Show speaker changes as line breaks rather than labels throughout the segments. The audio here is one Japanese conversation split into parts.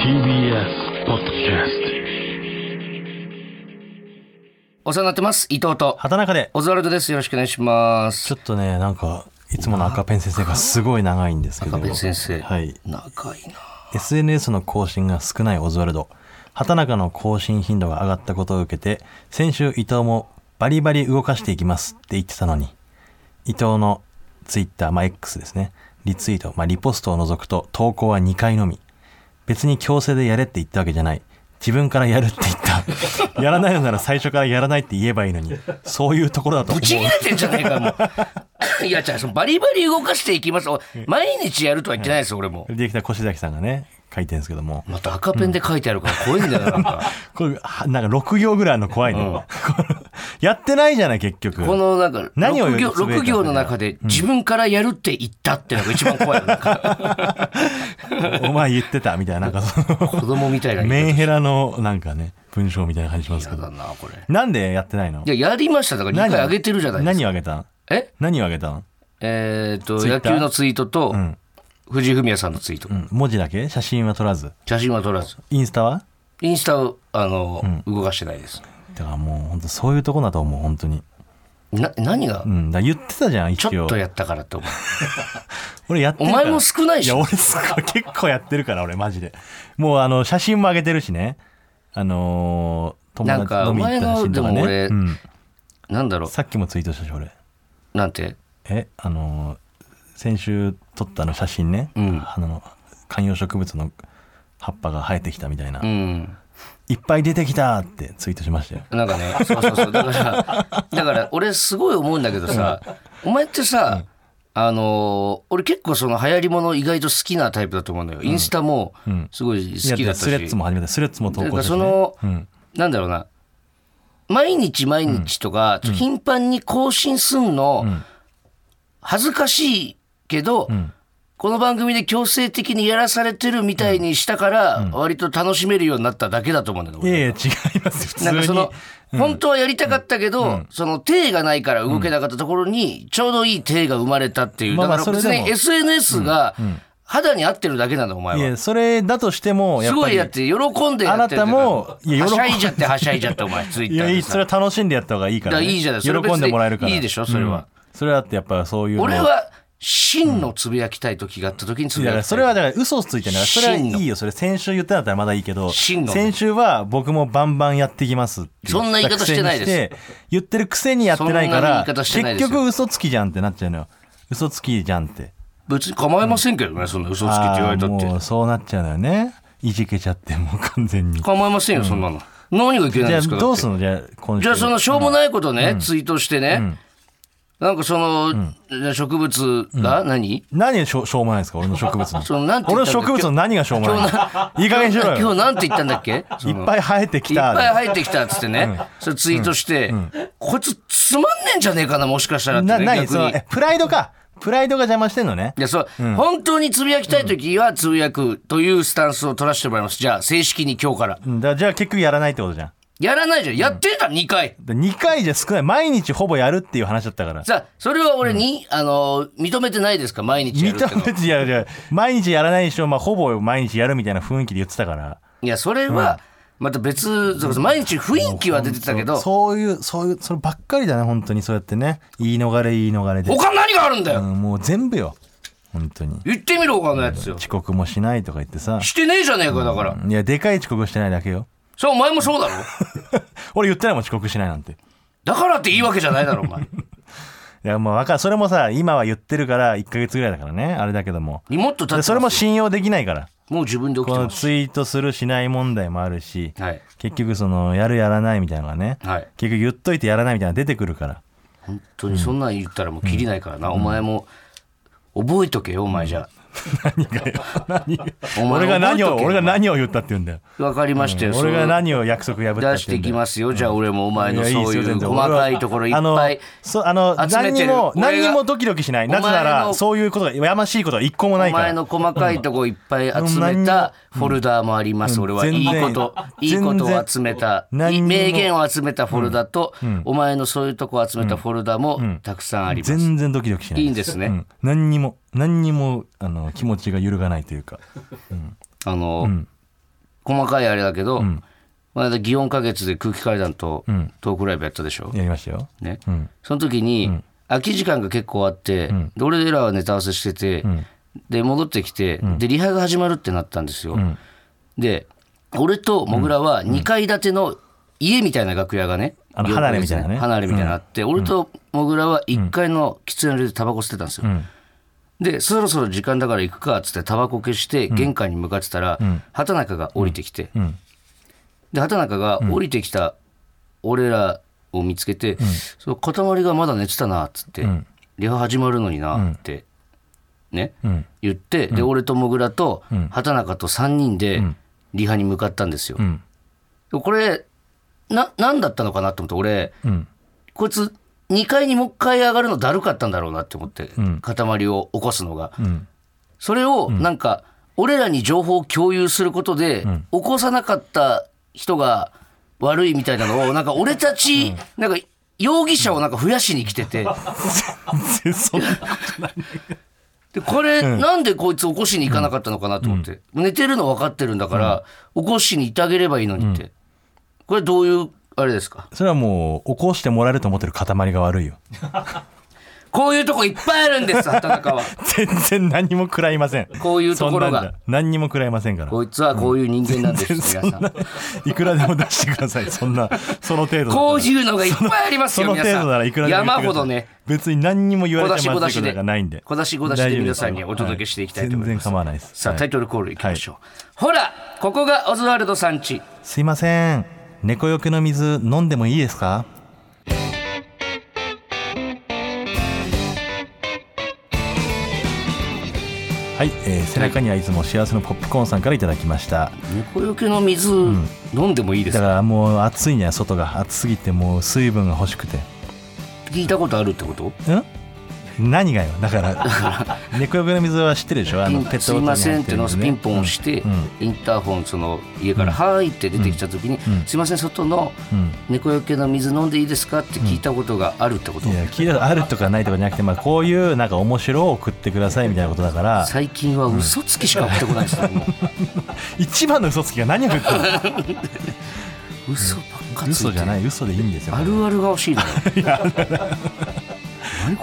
TBS ポッドキャス
お世話になってます。伊藤と。
畑中で
オズワルドです。よろしくお願いします。
ちょっとねなんかいつもの赤ペン先生がすごい長いんですけど
赤ペン先生。
はい
長いな。
SNS の更新が少ないオズワルド畑中の更新頻度が上がったことを受けて先週伊藤もバリバリ動かしていきますって言ってたのに伊藤のツイッターまあ X ですねリツイート、まあ、リポストを除くと投稿は2回のみ別に強制でやれって言ったわけじゃない自分からやるって言った やらないのなら最初からやらないって言えばいいのにそういうところだと思う
ぶち切れてんじゃないか、もう。いや、じゃあ、バリバリ動かしていきます。お毎日やるとは言ってないです、俺も。
ディレクター越崎さんがね書いてるんですけども。
また赤ペンで書いてあるから怖いんだよな、なんか。
これはなんか6行ぐらいの怖いね、
うん。
やってないじゃない結局。
このなんか
何を
6行
つぶやいたんだ
六行の中で自分からやるって言ったってのが一番怖い
お前言ってたみたいななんかその。
子供みたいな
メンヘラのなんかね文章みたいな感じしますけど。
な、これ。
なんでやってないの？
いや、やりました。だから2回あげてるじゃないですか。
何をあげたん
え？
何をあげたん、
えーっと、野球のツイートと、
ん
藤井フミヤさんのツイート。
うん、文字だけ？写真は撮らず？
写真は撮らず。
インスタは？
インスタを、あの、動かしてないです。
だからもう本当そういうとこだと思う本当に。
な、何が？
うん。だ言ってたじゃん
ち
一応。
ょっとやったからって思う。
俺やってる
お前も少ないし。
いや俺すごい結構やってるから俺マジで。もうあの写真も上げてるしね。あのー友達飲み行った写真とかね。うん、
なんだろ
さっきもツイートしたし俺。
う。なんて？
えあのー先週撮ったあの写真ね、
うん。
あの観葉植物の葉っぱが生えてきたみたいな、
うん。
いっぱい出てきたってツイートしましたよ。
なんかね、そうそうそう。だから、だから俺すごい思うんだけどさ、お前ってさ、あのー俺結構その流行りもの意外と好きなタイプだと思うのよ。インスタもすごい好きだったし。
スレッズも始めたスレッズも投稿したし、ね、
その、
うん。
なんだろうな、毎日毎日とか、頻繁に更新すんの、恥ずかしいけど、この番組で強制的にやらされてるみたいにしたから、割と楽しめるようになっただけだと思うんだよね。俺
いやいや違います普通に。
なんかその、本当はやりたかったけど、その手がないから動けなかったところに、ちょうどいい手が生まれたっていう。だから別に SNS が肌に合ってるだけなんだ、お前は。
いやそれだとしてもや
す
っぱり。
ごいやって、喜んでやってる
あなたもいや
は
喜ん
しゃいじゃって、はしゃいじゃって、お前、ツイッ
いそれは楽しんでやった方がいいから,、ね、
いいじゃない。
喜んでもらえるから。
いいでしょそれは。
うん。それはってやっぱそういうの。
俺は真のつぶやきたい時があった時につぶやきたい
らそれはだから嘘をついてんだからそれはいいよ。それ先週言ったんだったらまだいいけど
真の
先週は僕もバンバンやってきます
そんな言い方してないです。
言ってるくせにやってないから結局嘘つきじゃんってなっちゃうのよ。嘘つきじゃんって。
別に構いませんけどね、そんな嘘つきって言われたって。
もうそうなっちゃうのよね。いじけちゃってもう完全に。
構いませんよそんなの。何がいけないん
じゃあ
ですか
どうす
だって
んの？じゃあ今週。
じゃあそのしょうもないことね、ツイートしてね、なんかその、植物が何、
何しょしょうもないですか？俺の植物の。
そのなんて
俺の植物の何がしょうもないいい加減にしろ
今日
よ
なんて言ったんだっけ？
いっぱい生えてき
いったぱい
で
入ってきたっつってね、それツイートして、こいつつまんねえんじゃねえかなもしかしたらって、
な
ね、逆に。
プライドか。プライドが邪魔してんのね？
いやそう、本当につぶやきたい時はつぶやくというスタンスを取らせてもらいます。じゃあ正式に今日から。
うん。だじゃあ結局やらないってことじゃん
やらないじゃん。やってた2回。
で2回じゃ少ない。毎日ほぼやるっていう話だったから。
さあそれは俺に、あの認めてないですか？毎日やるっての。
認めてやるじゃ毎日やらないでしょ、まあ、ほぼ毎日やるみたいな雰囲気で言ってたから。
いやそれはまた別、そうそう毎日雰囲気は出てたけど。
そういうそういうそればっかりだね本当に。そうやってね。言い逃れ言い逃れで、
他何があるんだよ、
うんもう全部よ。本当に。
言ってみろ他のやつよ。
遅刻もしないとか言ってさ。
してねえじゃねえかだから、
いやでかい遅刻してないだけよ
それお前もそうだろ？
俺言ってないもん遅刻しないなんて。
だからっていいわけじゃないだろお前。
いやもうわかる。それもさ今は言ってるから1ヶ月ぐらいだからね。あれだけども。
にもっと経って
それも信用できないから。
もう自分で起きてます。
ツイートするしない問題もあるし
はい。
結局そのやるやらないみたいなのがね
はい。
結局言っといてやらないみたいなの出てくるから。
本当にそんなん言ったらもうキリないからな、お前も覚えとけよお前じゃ
何がよ何が
お前
俺が何を俺が何を言ったって言うんだよ。
分かりましたよ、
俺が
そ
何を約束破った
う出していき
って言うんだよ。
ますよ、じゃあ俺もお前のそういう細かいところいっぱい
あのそうあの何にも何にもドキドキしない。なぜなら
の
そういうことがやましいことが一個もないから。
お前の細かいとこいっぱい集めたフォルダーもあります、
うん。
俺は。いいこといいことを集めた。名言を集めたフォルダと、お前のそういうとこを集めたフォルダもたくさんあります、
全然ドキドキしない
いいんですね。
うん。何にも何にもあの気持ちが揺るがないというか。
あの、
ん。
細かいあれだけど、
ん。
この間祇園花月で空気階段と
ん。
トークライブやったでしょ、
やりましたよ。
ね。
うん。
その時に、空き時間が結構あって、で俺らはネタ合わせしてて、で戻ってきて、でリハが始まるってなったんですよ、で俺とモグラは2階建ての家みたいな楽屋がね、
あの離れみたいなね。
離れみたいなのあって、俺とモグラは1階の喫煙所でタバコ吸ってたんですよ、でそろそろ時間だから行くかっつってタバコ消して玄関に向かってたら、畑中が降りてきて、
ん。
で畑中が降りてきた俺らを見つけて「その塊がまだ寝てたな」っつって、リハ始まるのにな」って、ね、
ん。
言ってで俺とモグラと畑中と3人でリハに向かったんですよ。これな何だったのかなと思って俺、
ん。
こいつ2階にもう一回上がるのだるかったんだろうなって思って、塊を起こすのが。
ん。
それをなんか俺らに情報を共有することで、起こさなかった人が悪いみたいなのをなんか俺たち、なんか容疑者をなんか増やしに来てて。
そんな
でこれ、なんでこいつ起こしに行かなかったのかなと思って、寝てるの分かってるんだから、起こしに行ってあげればいいのにって、これどういうあれですか？
それはもう起こしてもらえると思ってる塊が悪いよ。
こういうとこいっぱいあるんです畑中は。
全然何も食らいません。
こういうところが。
何にも食らいませんから。
こいつはこういう人間なんです、皆さん。
いくらでも出してください。そんなその程度
こういうのがいっぱいあります
そ
よ皆さ
の程度ならいくら
ん
でも
山ほどね。
別に何にも言われてま
し小出しで
すことがないんで。
小出し小出しで皆さんにお届けしていきたいと思います。
全然構わないです。
さあ、
はい。
タイトルコールいきましょう、ほらここがオズワルドさんち
すいません猫よけの水飲んでもいいですか？はい、えー背中にはいつも幸せのポップコーンさんからいただきました。
猫よけの水、飲んでもいいですか？
だからもう暑いね外が暑すぎてもう水分が欲しくて。
聞いたことあるってこと？
ん？何がよ。だから 猫よけの水は知ってるでしょ？あのペット
すいませんってのピンポン押して、インターホンその家から「はーい」って出てきた時に「すいません外の
うん。
猫よけの水飲んでいいですか?」って聞いたことがあるってこと、
いや聞いたあるとかないとかじゃなくて、まあ、こういうなんか面白を送ってくださいみたいなことだから。
最近は嘘つきしか送ってこないですよ、も。
一番の嘘つきが何を言ってるの？
う 嘘ばっかついて
嘘じゃない。嘘でいいんですよ。
あるあるが欲しいのよ。何これ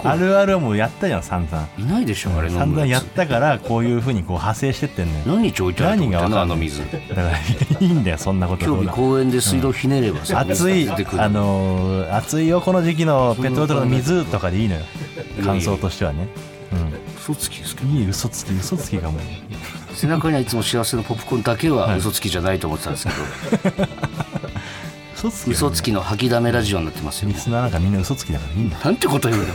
あるあるはもうやったじゃん散々。
いないでしょあれ飲
散々やっ
むやつ
たからこういうふうにこう派生してってんのよ
何日置いてあると思ってんの？
何が
あの水。
だからいいんだよそんなこと。
今日公園で水道ひねればさ、
暑い
水が出てくる
あのー暑いよこの時期のペットボトルの水とかでいいのよ。感想としてはね。
嘘つきですけど
うんいい嘘つき嘘つきがも。う
背中にはいつも幸せのポップコーンだけは嘘つきじゃないと思ってたんですけど、
嘘つき
嘘つきの吐きだめラジオになってますよ。
リスナーなんかみんな嘘つきだからいいんだよ。
なんてこと言うの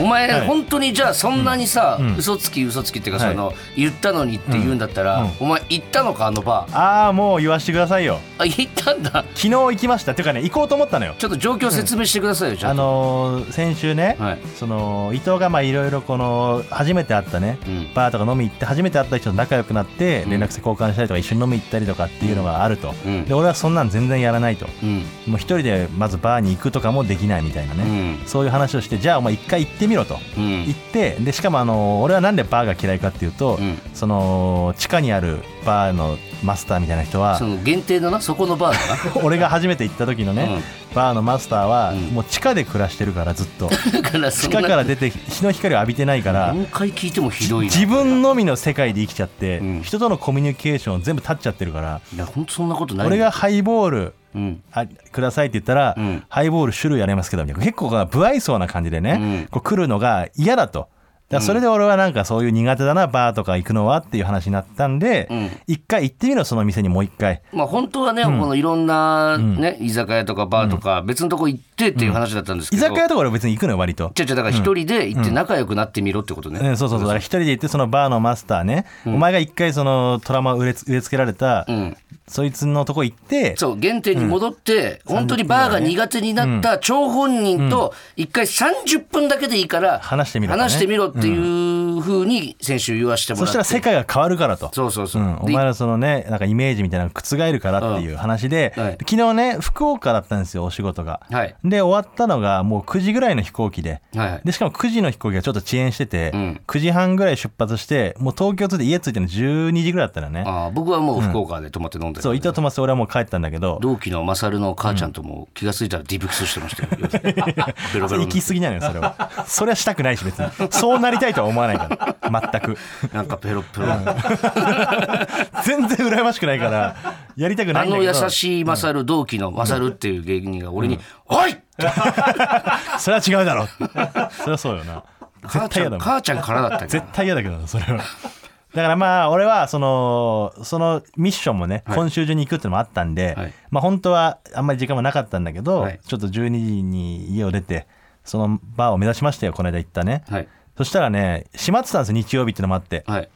お前、
はい。
本当にじゃあそんなにさ、嘘つき嘘つきっていうか、
はい。
その言ったのにって言うんだったら、
うん。うん。
お前行ったのかあのバー？
ああもう言わしてくださいよ。
あ行ったんだ。
昨日行きました。っていうかね行こうと思ったのよ。
ちょっと状況説明してくださいよ、じゃ
あのー先週ね、
はい。
その伊藤がまあいろいろこの初めて会ったね、
うん。
バーとか飲み行って初めて会った人と仲良くなって
うん。
連絡先交換したりとか一緒に飲み行ったりとかっていうのがあると、
うん。
で俺はそんなん全然やらないと。
うん。
もう一人でまずバーに行くとかもできないみたいな
う
ね、
ん。
そういう話をしてじゃあお前一回行ってみろと、
うん。
行ってでしかもあの俺はなんでバーが嫌いかっていうと、
うん。
その地下にあるバーのマスターみたいな人は
その限定だな？そこのバーだ
俺が初めて行った時のね、バーのマスターは
うん。
もう地下で暮らしてるからずっと。地
んな
下から出て日の光を浴びてないから
何回聞いてもひどいな。
自分のみの世界で生きちゃって、
うん。
人とのコミュニケーションを全部立っちゃってるから
いや本当そんなことない
俺がハイボール
うん
あくださいって言ったら、
うん。
ハイボール種類ありますけどみたいな。結構不愛想な感じでね、
うん。
こう来るのが嫌だと。だそれで俺はなんかそういう苦手だなバーとか行くのはっていう話になったんで
うん。
一、回行ってみろその店にもう一回。
まあ本当はね、このいろんなね、居酒屋とかバーとか別のとこ行ってっていう話だったんですけど、
居酒屋とか俺別に行くのよ割と。
違う違うだから一人で行って仲良くなってみろってことね、
うん、そうそうそう。だから一人で行ってそのバーのマスターね、お前が一回そのトラウマを植えつ植え付けられた、
うん
そいつのとこ行って
そう原点に戻って、本当にバーが苦手になった張本人と一回30分だけでいいから
話してみろ
話してみろっていうふうに先週言わしてもらって。
そしたら世界が変わるからと。
そうそうそう、
うん、お
で
前らそのねなんかイメージみたいなのが覆るからっていう話で、
うんはい。
昨日ね福岡だったんですよお仕事が。
はい。
で終わったのがもう9時ぐらいの飛行機で。
はい。はい
でしかも9時の飛行機がちょっと遅延してて、
うん。
9時半ぐらい出発してもう東京着いて家着いての12時ぐらいだったのね。
ああ僕はもう福岡で泊まって飲んでる、
そう伊藤飛ばして俺はもう帰ったんだけど。
同期のマサルの母ちゃんとも気が付いたらディブクスしてましたよ。
行き過ぎなのよそれは。それはしたくないし別に。そうなりたいとは思わないから全く。
なんかペロペロ。
全然羨ましくないからやりたくな
あ
いんだけど。
の優しいマサル同期のマサルっていう芸人が俺に「おい! 」
それは違うだろ。それはそうよな。絶対嫌だ
母ちゃんからだったけ？ど
絶対嫌だけどなそれは。だからまあ俺はそのそのミッションもね、
はい。
今週中に行くっていうのもあったんで、
はい。
まあ本当はあんまり時間もなかったんだけど、
はい。
ちょっと12時に家を出てそのバーを目指しましたよこの間行ったね、
はい
そしたらね閉まってたんですよ日曜日ってのもあって。
はい。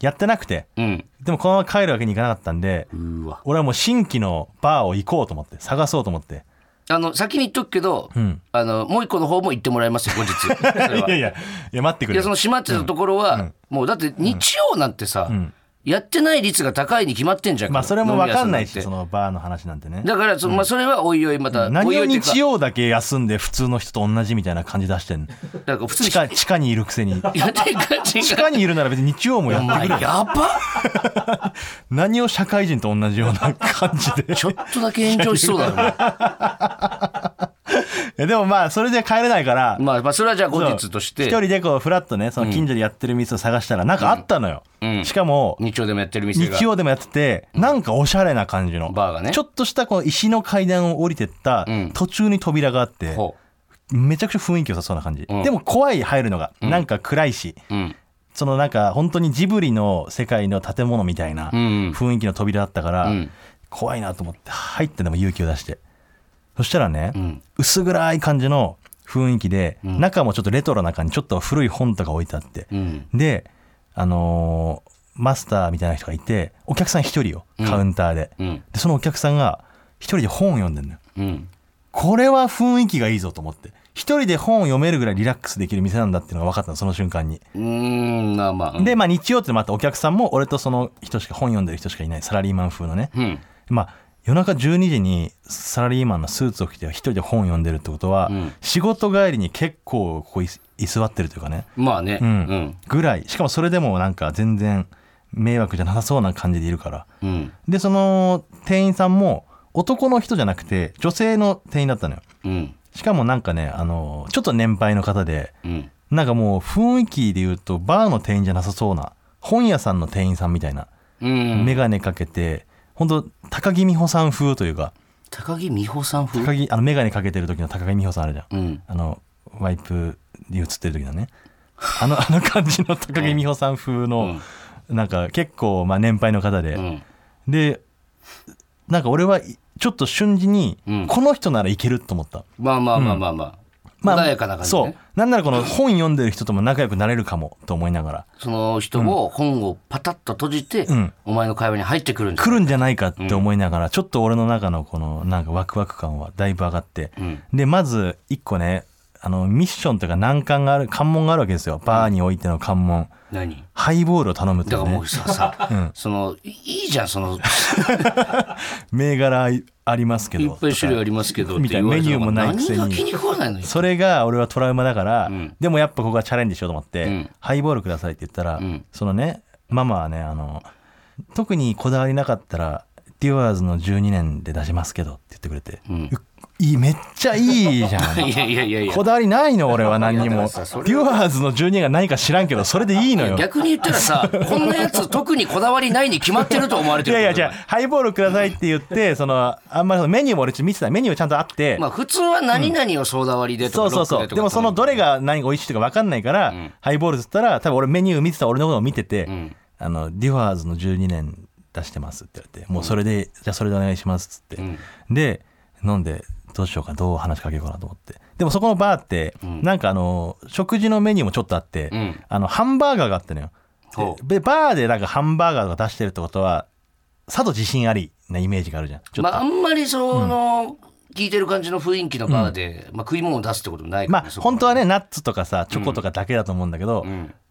やってなくて。
うん。
でもこのまま帰るわけにいかなかったんで
うーわ。
俺はもう新規のバーを行こうと思って探そうと思って。
あの先に言っとくけど、
ん。
あのもう一個の方も行ってもらいますよ後日。それはい
やいやいや待ってくれ
やその閉まってたところは、もうだって日曜なんてさ、やってない率が高いに決まってんじゃん
まあそれも分かんないしそのバーの話なんてね。
だからそ,、まあ、それはおいおいまた、お
何を日曜だけ休んで普通の人と同じみたいな感じ出してんの。
だから普通に。
地下地下にいるくせに。地下にいる。なら別に日曜もやってくれ。よ
やば
何を社会人と同じような感じで。
ちょっとだけ炎上しそうだよね
でもまあそれで帰れないから
まあ、まあそれはじゃあ後日として。
一人でこうフラッとねその近所でやってる店を探したらなんかあったのよ、
うん。
しかも
日曜でもやってる店が。
日曜でもやっててなんかおしゃれな感じの。
バーがね。
ちょっとしたこの石の階段を降りてった
うん。
途中に扉があって、
ほ
めちゃくちゃ雰囲気良さそうな感じ、
うん。
でも怖い入るのが、なんか暗いし
ううん。
そのなんか本当にジブリの世界の建物みたいな
うん。
雰囲気の扉だったから、
うん。
怖いなと思って入ってでも勇気を出してそしたらね、
ん。
薄暗い感じの雰囲気で、中もちょっとレトロな感じちょっと古い本とか置いてあって、
うん。
であのーマスターみたいな人がいてお客さん一人よカウンターで,、
うん。
でそのお客さんが一人で本を読んでんのよ。
うん。
これは雰囲気がいいぞと思って。一人で本を読めるぐらいリラックスできる店なんだっていうのが分かったのその瞬間に。
うーんまあまあうん。
で、まあ、日曜ってまたお客さんも俺とその人しか本読んでる人しかいないサラリーマン風のね、
うん。
まあ夜中12時にサラリーマンのスーツを着て一人で本読んでるってことは、
うん。
仕事帰りに結構ここい居座ってるというかね、
まあね。
う
うん。ん
ぐらい。しかもそれでもなんか全然迷惑じゃなさそうな感じでいるから。
うん。
でその店員さんも男の人じゃなくて女性の店員だったのよ。
うん。
しかもなんかねあのちょっと年配の方で
うん。
なんかもう雰囲気で言うとバーの店員じゃなさそうな本屋さんの店員さんみたいな
うん。
眼鏡かけて本当高木美穂さん風というか。
高木美穂さん風？
高木あの眼鏡かけてる時の高木美穂さんあるじゃん、
うん。
あのワイプで映ってる時のね。あのあの感じの高木美穂さん風の、なんか結構まあ年配の方で、
うん。
でなんか俺はいちょっと瞬時に、
うん。
この人ならいけると思った。
まあまあまあまあまあ
まあ
穏やかな感じ
そう。
ね
なんならこの本読んでる人とも仲良くなれるかもと思いながら。
その人も本をパタッと閉じて
うん。
お前の会話に入ってくるんじゃ
来るんじゃないかって思いながら、ちょっと俺の中のこのなんかワクワク感はだいぶ上がって、
うん。
でまず一個ねあのミッションというか難関がある関門があるわけですよ。バーにおいての関門、
何？
ハイボールを頼むっていうね。
だからもうささ、そのいいいじゃんその。
銘柄ありますけど。
いっぱい種類ありますけど
みたいな。メニューもないくせに。それが俺はトラウマだから、
ん。
でもやっぱここはチャレンジしようと思って、
うん。
ハイボールくださいって言ったら、
ん。
そのねママはねあの特にこだわりなかったらデュアーズの12年で出しますけどって言ってくれて、
ん。
ういいめっちゃいいじゃん。
いやいやいやいや。
こだわりないの俺は何にも。デュアーズの12年が何か知らんけどそれでいいのよ。
逆に言ったらさこんなやつ特にこだわりないに決まってると思われてる
いやいやじゃあハイボールくださいって言ってそのあんまりメニューも俺見てた。メニューちゃんとあって、
まあ普通は何々をソーダ割りでとか
そうそうそう。
ロックとか。
でもそのどれが何が美味しいとか分かんないから、
ん。
ハイボールっつったら多分俺メニュー見てた俺のことを見てて、
ん。
あのデュアーズの12年出してますって言われてもうそれで、じゃあそれでお願いしますっつって、
うん。
で飲んでどうしようかどう話しかけようかなと思って。でもそこのバーって、なんかあの食事のメニューもちょっとあって、
うん。
あのハンバーガーがあったのよ。でバーでなんかハンバーガーとか出してるってことはさぞ自信ありなイメージがあるじゃん。
まああんまりその、聞いてる感じの雰囲気のバーで、まあ、食い物を出すってこともないから、
まあ本当はねナッツとかさチョコとかだけだと思うんだけど、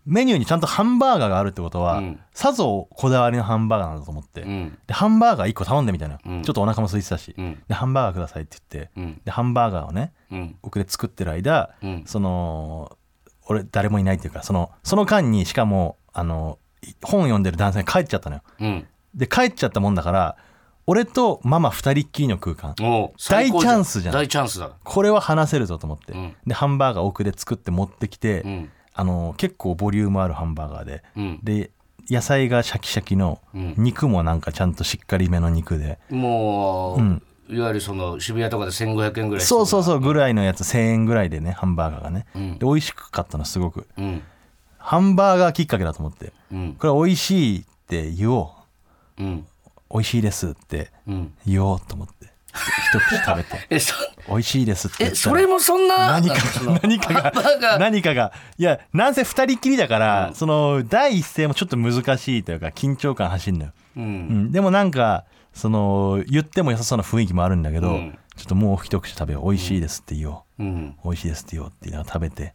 メニューにちゃんとハンバーガーがあるってことは、
ん。
さぞこだわりのハンバーガーなんだと思って、
ん。
でハンバーガー1個頼んでみたいな、
ん。
ちょっとお腹も空いてたし、
ん。
でハンバーガーくださいって言って、
うん。
でハンバーガーをね
うん。
奥で作ってる間、
うん。
その俺誰もいないっていうかそのその間にしかもあの本読んでる男性が帰っちゃったのよ。
うん。
で帰っちゃったもんだから俺とママ二人っきりの空間。大チャンスじゃん。
大チャンスだ。
これは話せるぞと思って、
ん。
でハンバーガー奥で作って持ってきて、
うん。
あの結構ボリュームあるハンバーガーで、
うん。
で野菜がシャキシャキの、
ん。
肉もなんかちゃんとしっかりめの肉で、
もう、いわゆるその渋谷とかで1500円ぐらい
そうそう
う
そうぐらいのやつ1000円ぐらいでねハンバーガーがね、で美味しかったのすごく。
うん。
ハンバーガーきっかけだと思って。
うん。
これ美味しいって言おう。
うん
美味しいですって
うん。
言おうと思って。一口食べて。
えそ
美味しいですって言
えそれもそんな
何か何かが
ー
何かが。いやなんせ二人きりだから、その第一声もちょっと難しいというか緊張感走るのよ、
う
うん。ん、でもなんかその言っても良さそうな雰囲気もあるんだけど、
うん。
ちょっともう一口食べよう。美味しいですって言おう、
うん。
美味しいですって言おうって言い食べて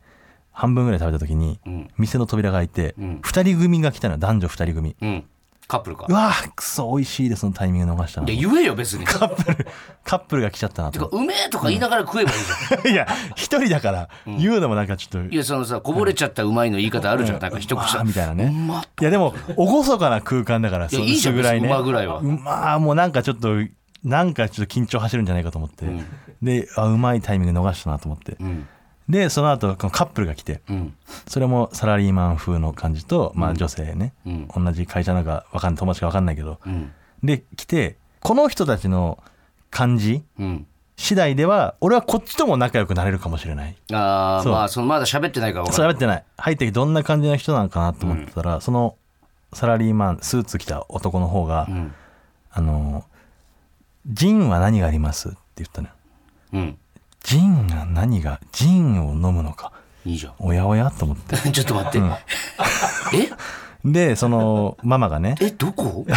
半分ぐらい食べた時に、
ん
店の扉が開いて、
ん
二人組が来たのよ男女二人組、
うんカップルか。
うわーくそ美味しいですのタイミング逃したない
や言えよ別に。
カップルカップルが来ちゃったなと。
てかうめえとか言いながら食えばいいじゃん。
いや一人だから言うのもなんかちょっと、
いやそのさこぼれちゃったうまいの言い方あるじゃん。なんか一口
みたいなね。
うまっ
いやでも厳かな空間だからそ
いやいいじゃん
ぐらいね。
別にうまぐらいは。
うまあもうなんかちょっとなんかちょっと緊張走るんじゃないかと思って、であうまいタイミング逃したなと思って、
ん
でその後このカップルが来て
うん。
それもサラリーマン風の感じと、まあ女性ね、
ん。
同じ会社なんかわかんない友達かわかんないけど、
うん。
で来てこの人たちの感じ
うん。
次第では俺はこっちとも仲良くなれるかもしれない。
ああまあそのまだ喋ってないから分かんない。
喋ってない。入ってきてどんな感じの人なのかなと思ってたら、そのサラリーマンスーツ着た男の方が、
ん。
あの「ジンは何があります?」って言ったのよ。
うん
ジンが何がジンを飲むのか。
いいじゃん。
おやおやと思って。
ちょっと待って、え？
でそのママがね。
えどこ？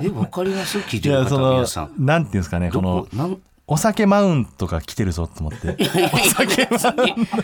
えわかります？聞い
い
てる
その
皆さん。
なんていうんですかねこ
ど
の
こ？なん？
お酒マウントが来てるぞと思って。
いやいや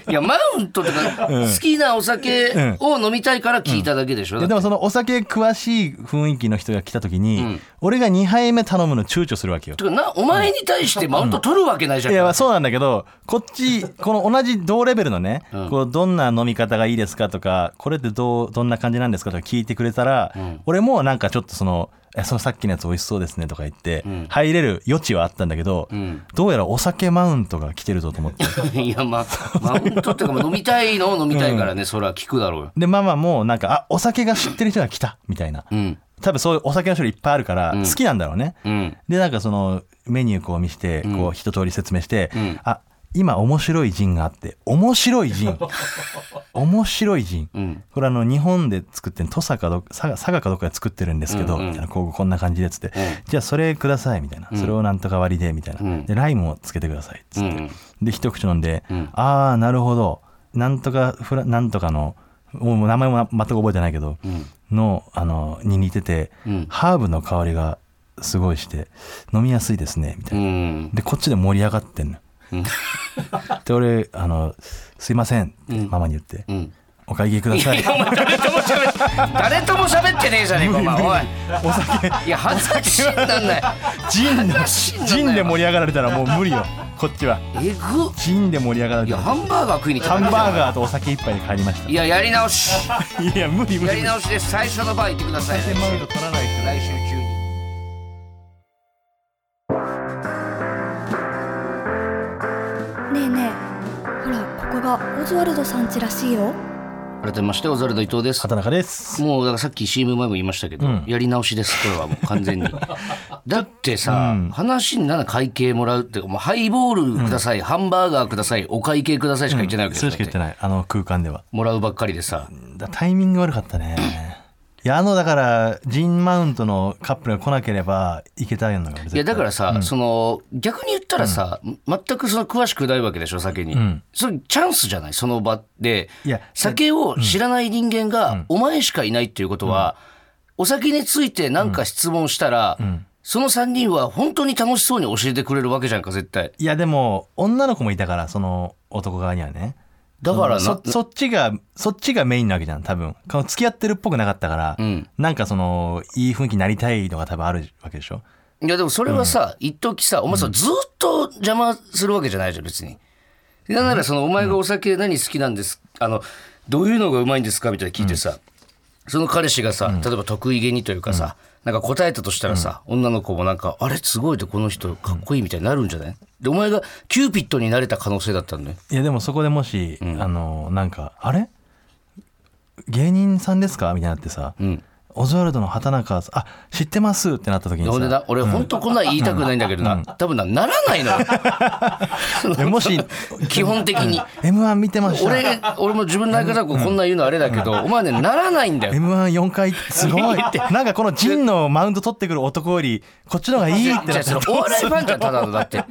いやマウントとか好きなお酒を飲みたいから聞いただけでしょ、だって。
ででもそのお酒詳しい雰囲気の人が来た時に、
ん。
俺が2杯目頼むの躊躇するわけよ。
てかなお前に対してマウント取るわけないじゃん、
いやまあそうなんだけどこっちこの同じ同レベルのね、
うん。
こうどんな飲み方がいいですかとかこれってどうどんな感じなんですかとか聞いてくれたら、俺もなんかちょっとそのえそのさっきのやつ美味しそうですねとか言って、
ん。
入れる余地はあったんだけど、
ん。
どうやらお酒マウントが来てるぞと思って。
いやまあマウントっていうかまあ飲みたいのを飲みたいからね、それは聞くだろうよ。
でママもなんかあお酒が知ってる人が来たみたいな、
うん。
多分そういうお酒の種類いっぱいあるから好きなんだろうね、
うん。
でなんかそのメニューこう見してこう一通り説明して、
ん。
あ今面白いジンがあって面白いジン。面白いジン、
うん。
これあの日本で作ってる土佐かど佐賀佐賀かどっかで作ってるんですけど、
うんうん。
みたいなこうこんな感じでっつって、じゃあそれくださいみたいな、それをなんとか割りでみたいな、
ん。
でライムをつけてくださいっつって、
うん
で一口飲んで、
ん。
ああなるほど。なんとかフラなんとかのもう名前も全く覚えてないけど、のあのに似てて、
ん。
ハーブの香りがすごいして飲みやすいですねみた
う
いな、
ん。
でこっちで盛り上がってんの、で俺あの「すいません」ってママに言って「
ん。
お会計ください」
誰とも喋ってねえじゃねえかお前おい。
お酒。
いや話になんないなんない
ジンで盛り上がられたらもう無理よ。こっちは。
えぐ。
ジンで盛り上がられ
いや
たら
ハンバーガー食いに
ハンバー
ー
ガーとお酒一杯で帰りました。
いややり直し。
いや無理無理。
やり直しです。最初のバー行ってください
酒マウント取らない人
来週中
がオズワルドさん家らしいよ。
改めましてオザルド伊藤です。
畑中です。
もうだからさっき CM 前も言いましたけど、やり直しです。これはもう完全に。だってさ、話になら会計もらうってもうハイボールください、ハンバーガーくださいお会計くださいしか言ってないわけで
それしか
すよ、
言ってないあの空間では。
もらうばっかりでさ。
だタイミング悪かったねいやあのだからジンマウントのカップルが来なければいけたんだから
いやだからさ、その逆に言ったらさ、全くその詳しくないわけでしょ酒に、それチャンスじゃないその場で。
いや
酒を知らない人間がお前しかいないっていうことは、お酒について何か質問したら、その3人は本当に楽しそうに教えてくれるわけじゃんか絶対。
いやでも女の子もいたからその男側にはね
だからな
そそっちがそっちがメインなわけじゃん多分。この付き合ってるっぽくなかったから、
うん。
なんかそのいい雰囲気になりたいのが多分あるわけでしょ？
いやでもそれはさ、一時さお前さ、ずっと邪魔するわけじゃないじゃん別に。なんならそのお前がお酒何好きなんです、あのどういうのがうまいんですかみたいな聞いてさ、その彼氏がさ例えば得意げにというかさ、なんか答えたとしたらさ、女の子もなんかあれ？すごいでこの人かっこいいみたいになるんじゃない？でお前がキューピッドになれた可能性だったんだよ。
いやでもそこでもし、あのなんかあれ？芸人さんですか？みたいになってさ、
ん
オズワルドの畠中さんあ知ってますってなった時に
ほんでな
さ
俺本当こんなん言いたくないんだけどな、多分なならないのよ。
でもし
基本的に。
m 1見てました？
俺俺も自分の相方がこん。なん言うのあれだけど、お前ねならないんだよ。
m 1 4回すごい。なんかこのジンのマウント取ってくる男よりこっちの方がいいってなって
れお笑いファンじゃんただのだって。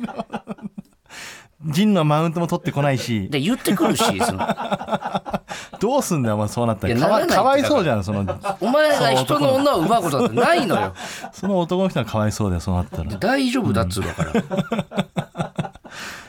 ジンのマウントも取ってこないし。
で言ってくるしその
どうすんだよお前そうなったら。
いやならないって
かわかわいそうじゃんその
お前が人の女を奪うことなんてないのよ。
その男の人が かわいそうだよそうなったら。
大丈夫だっつうのから、だか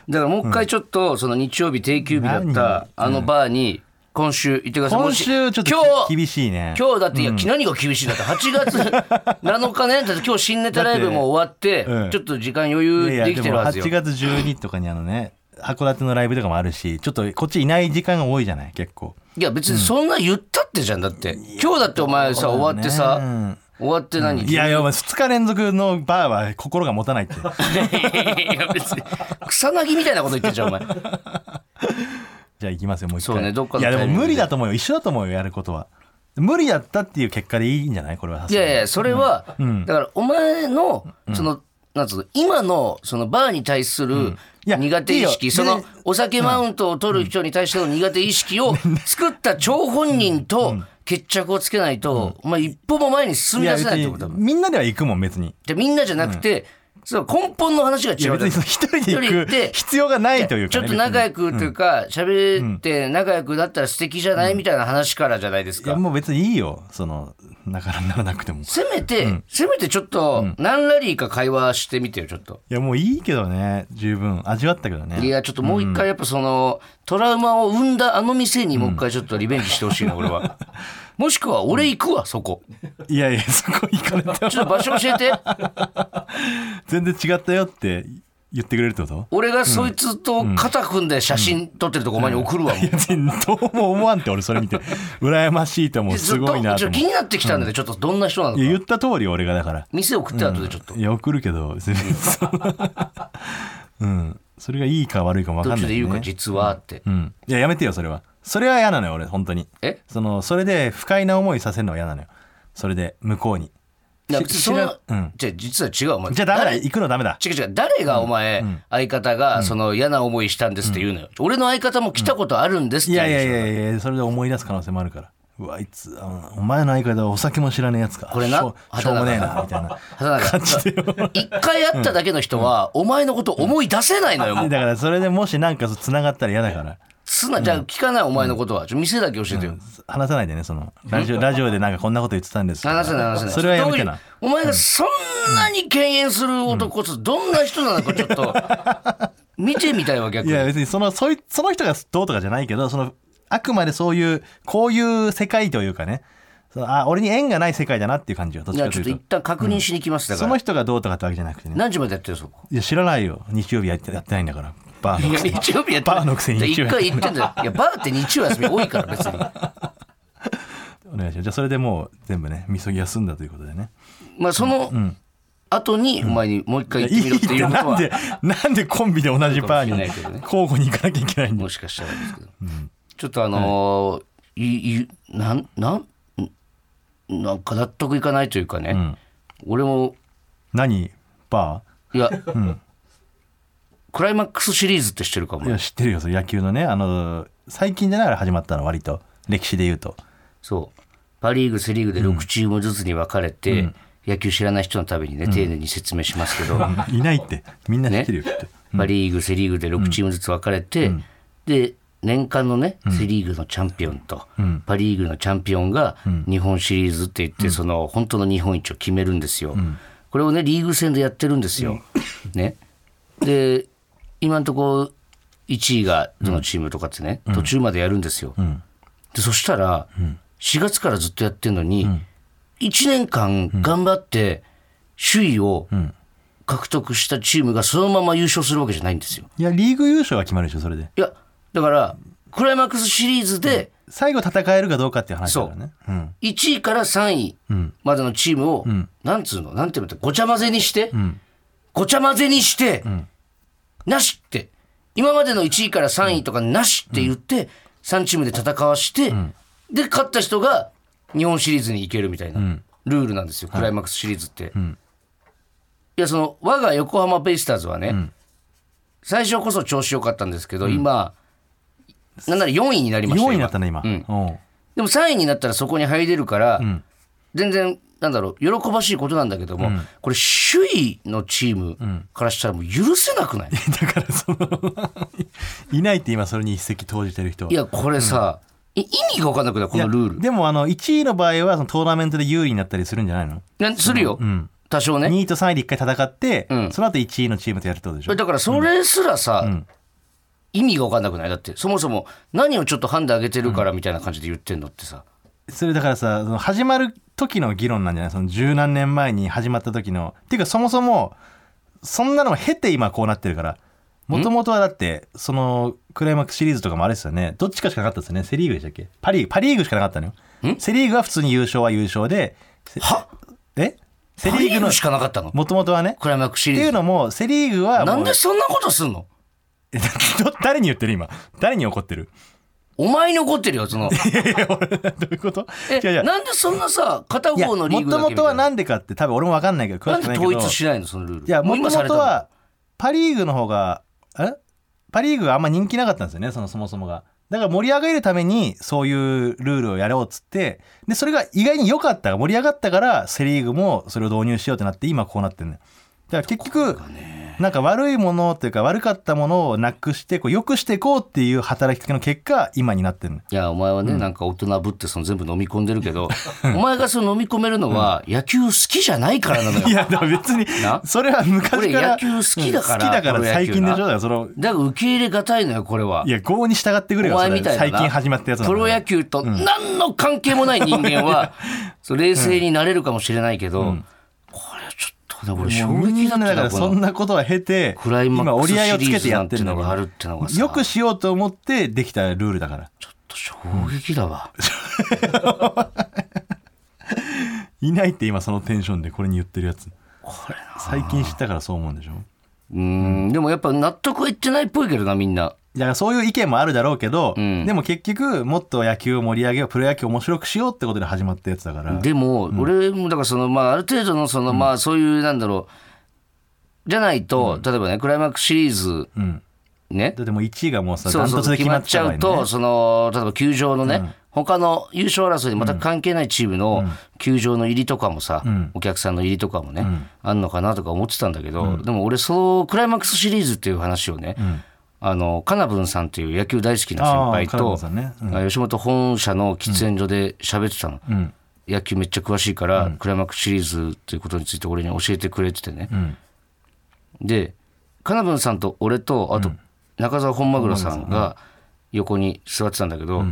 らもう一回ちょっとその日曜日定休日だったあのバーに今週行ってください。も
今
し
週ちょっと
今日
厳しいね。
今日だっていや、何が厳しいんだって8月 7日ねだって今日新ネタライブも終わって
うん。
ちょっと時間余裕
いやいや
できてるはずよ。
でも8月12とかにあのね函館のライブとかもあるしちょっとこっちいない時間が多いじゃない？結構。
いや別にそんな言ったってじゃん。だって今日だってお前さ終わってさ
ね
終わって何？
いやいやお前2日連続のバーは心が持たないって。
いや別に草薙みたいなこと言ってんじゃんお前。
じゃあ行きますよもう一回。
そうねどっかの
いやでも無理だと思うよ。一緒だと思うよやることは。無理だったっていう結果でいいんじゃない？これは
いやいやそれは、
ん。
だからお前のその、なんつうの今のそのバーに対する
いや
苦手意識、
よ。
その
で
お酒マウントを取る人に対しての苦手意識を作った張本人と決着をつけないと、お前一歩も前に進み出せないってことだもん
みんなでは行くもん別に。
でみんなじゃなくて、その根本の話が違う。
別に一人で行く必要がないというか、ね、
ちょっと仲良くというか喋って仲良くなったら素敵じゃないみたいな話からじゃないですか。
いやもう別にいいよ。その仲にならなくても。い
せめて、せめてちょっと何ラリーか会話してみてよちょっと。
やもういいけどね。十分。味わったけどね。
いやちょっともう一回やっぱその、トラウマを生んだあの店にもう一回ちょっとリベンジしてほしいな、俺は。もしくは俺行くわそこ。
いやいやそこ行かれても。
ちょっと場所教えて。
全然違ったよって言ってくれるってこと？
俺がそいつと肩組んで写真撮ってるとこお前に送るわもう。
いや全然どうも思わんって俺それ見て。羨ましいと思う。すごいなと思う
ちょっと気になってきたんで、ちょっとどんな人なのか。
いや言った通り俺がだから。
店送って後でちょっと。
いや送るけど別にそうん。それがいいか悪いかも分
ど
かんない
で言うか実はって。
うん。いややめてよそれは。それは嫌なのよ俺本当に。
え？
そのそれで不快な思いさせるのは嫌なのよ。それで向こうに
そのじゃあ実は違うお前。
じゃあダメだ
誰？
行くのダメだ。
違う違う。誰がお前、相方がその嫌な思いしたんですって言うのよ、俺の相方も来たことあるんですって
いやい
言うん。でしょ
やいやいやそれで思い出す可能性もあるから。うわあいつあのお前の相方はお酒も知らねえやつか。
これな？
しょうしょうもねえなみたいな。
畑中一回会っただけの人は、お前のこと思い出せないのよ
だからそれでもしなんかつながったら嫌だから
つなじゃあ聞かないお前のことは。ちょ店だけ教えてよ、
話さないでねその。ラジオラジオでなんかこんなこと言ってたんです
話せない話せない。
それはやめてな。
お前がそんなに敬遠する男こそどんな人なのかちょっと。見てみたいわ逆に。
いや別にそのそいその人がどうとかじゃないけどそのあくまでそういうこういう世界というかね。そのあ俺に縁がない世界だなっていう感じよどっ
いやちょっと。
ちかというと
一旦確認しに来ますだから、
その人がどうとかってわけじゃなくてね。
何時までやってるそこ？
いや知らないよ。日曜日やってやってないんだからバーのくせに。
日曜日やって
バーのくせに
一回言ってんだよ。いやバーって日曜休み多いから別に。
お願いします。じゃあそれでもう全部ねみそぎ休んだということでね。
まあその後にお前にもう一回行ってみろっていうことは
なんでなんでコンビで同じバーに
ね
交互に行かなきゃいけないんだ
もしかしたらですけど、ちょっとあのーい。いなんなんなんか納得いかないというかね、
ん。
俺も。
何？バ
いや、クライマックスシリーズって知ってるかも
ーいや知ってるよ。それ野球のねあの最近じゃないから始まったの割と歴史で言うと。
そう。パ・リーグセ・リーグで6チームずつに分かれて、野球知らない人のためにね丁寧に説明しますけど、
いないって。みんな知ってるよ、きっと。
パ・リーグ、セ・リーグで6チームずつ分かれて、で年間のね、セ・リーグのチャンピオンと、パ・リーグのチャンピオンが日本シリーズって言って、その本当の日本一を決めるんですよ。これをねリーグ戦でやってるんですよ。ね、で今のところ1位がどのチームとかってね、途中までやるんですよ。でそしたら、4月からずっとやってるのに、1年間頑張って首位を獲得したチームがそのまま優勝するわけじゃないんですよ。
いやリーグ優勝が決まるでしょそれで。
いやだからクライマックスシリーズで
最後戦えるかどうかっていう話だからね。う。ん。
1位から3位までのチームを、なんつうのなんていうのごちゃ混ぜにして、ごちゃ混ぜにして、なしって。今までの1位から3位とかなしって言って、3チームで戦わして、で勝った人が日本シリーズに行けるみたいなルールなんですよ、クライマックスシリーズって。いやその我が横浜ベイスターズはね、最初こそ調子良かったんですけど、今なんなら4位になりました
4位になったね今、
でも3位になったらそこに入れるから、全然なんだろう喜ばしいことなんだけども、これ首位のチームからしたらもう許せなくない、
だからそのいないって今それに一石投じてる人は。い
やこれさ、い意味が分かんなくない？このルール。
でもあの1位の場合はそのトーナメントで有利になったりするんじゃないの？
するよ、多少ね。
2位と3位で1回戦って、
うん。
その後1位のチームとやるってことでしょ？
だからそれすらさ、意味が分かんなくない？だってそもそも何をちょっとハンデ上げてるからみたいな感じで言ってんのってさ、
それだからさその始まる時の議論なんじゃない？その十何年前に始まった時の。っていうかそもそもそんなのを経て今こうなってるから。もともとはだってそのクライマックスシリーズとかもあれですよね。どっちかしかなかったですよね。セ・リーグでしたっけ？パ・リーグパ・リーグしかなかったのよ。セ・リーグは普通に優勝は優勝でせ
は？
え？セ・リーグの
しかなかったの？
もともとはね。
クライマックスシリーズ。
っていうのもセ・リーグは
なんでそんなことすんの？
誰に言ってる今？誰に怒ってる？
お前に怒ってるよその。
いやいや俺どういうこと？
え
違う違う。
なんでそんなさ片
いや
方のリー
もともと
グだけみたいな。
はなんでかって多分俺も分かんないけど詳
なんで
しくないけど。
統一しないのそのルール。
いやもとも
う今されたの。
とはパ・リーグの方がえ？パ・リーグがあんま人気なかったんですよねそのそもそもが。だから盛り上げるためにそういうルールをやろうっつってでそれが意外に良かった盛り上がったからセ・リーグもそれを導入しようってなって今こうなってんのよ。だから結局なんか悪いものというか悪かったものをなくしてこう良くしていこうっていう働きかけの結果今になってるの。
いやお前はね、なんか大人ぶってその全部飲み込んでるけどお前がその飲み込めるのは野球好きじゃないからなのよ。
いやだから別に
な？
それは昔から
俺野球好きだから
うん好きだから最近でしょ？だからその
だから受け入れがたいのよこれは。い
や業に従ってくれよ
お前みたいなな。
最近始まったやつ
プロ野球と何の関係もない人間は、そう冷静になれるかもしれないけど、これはちょっとね俺衝撃だった
からそんなことは経て
クライマ
今
ックス
折り合いをつけてやってる
シリーズなんてのがあるってのがさ
よくしようと思ってできたルールだから。
衝撃だわ、
いないって今そのテンションでこれに言ってるやつ。
これな
最近知ったからそう思うんでしょ？
うーんでもやっぱ納得はいってないっぽいけどなみんな
だからそういう意見もあるだろうけど、
ん。
でも結局もっと野球を盛り上げようプロ野球を面白くしようってことで始まったやつだから。
でも、俺もだからそのまあある程度のその、まあそういうなんだろうじゃないと、例えばねクライマックスシリーズ
うん。
ね、
だってもう1位がもうさダントツで決ま
っちゃ
うと
その例えば球場のね、他の優勝争いに全く関係ないチームの球場の入りとかもさ、お客さんの入りとかもね、あんのかなとか思ってたんだけど、でも俺そのクライマックスシリーズっていう話をね、あのカナブンさんっていう野球大好きな先輩と
ね。うん。
あ吉本本社の喫煙所で喋ってたの、
ん。
野球めっちゃ詳しいから、クライマックスシリーズっていうことについて俺に教えてくれててね、
ん。
でカナブンさんと俺とあと中澤本マグロさんが横に座ってたんだけど、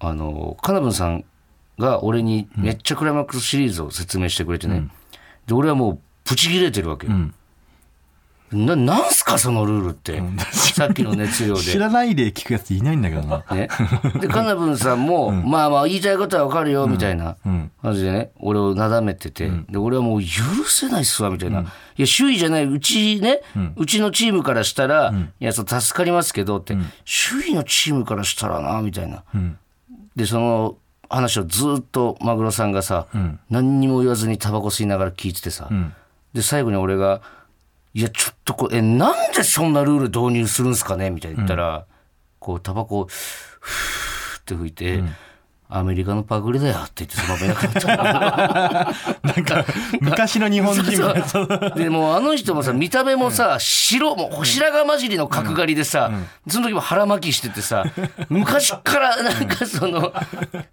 あのカナブンさんが俺にめっちゃクライマックスシリーズを説明してくれてね、で俺はもうブチ切れてるわけよ、
ん
ななんすかそのルールって、さっきの熱量で。
知らないで聞くやついないんだけどな。
ね、でカナブンさんも、まあまあ言いたいことはわかるよみたいな感じでね俺をなだめてて、で俺はもう許せないっすわみたいな、いや首位じゃないうちね、うちのチームからしたら、いやそう助かりますけどって、首位のチームからしたらなみたいな、でその話をずっとマグロさんがさ、何にも言わずにタバコ吸いながら聞いててさ、で最後に俺が「いやちょっとこれえなんでそんなルール導入するんすかね?」みたいな言ったら、こうタバコをふーって吹いて、アメリカのパクリだよって言ってその場いなかった
なんか昔の日本人みたいな。そう
でもうあの人もさ見た目もさ白もう白髪混じりの角刈りでさ、その時も腹巻きしててさ昔からなんかその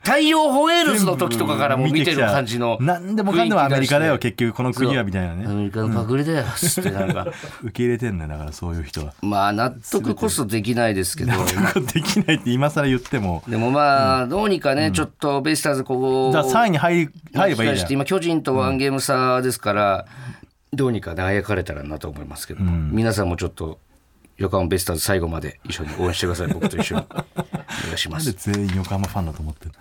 太陽ホエールズの時とかからも見てる感じの
何でもかんでもアメリカだよ結局この国はみたいな
ア
ね
メリカのパクリだよっつってなんか、
受け入れてんだよだからそういう人は。
まあ納得こそできないですけど。
できないって今更言っても。
でもまあどうにかねちょっとベイスターズここ
じゃあ3位に入り入ればいいじゃん。
て今巨人とワンゲーム差ですから、どうにかねあやかれたらなと思いますけど。も、皆さんもちょっと横浜ベイスターズ最後まで一緒に応援してください。僕と一緒に。お願いします。
全員横浜ファンだと思ってる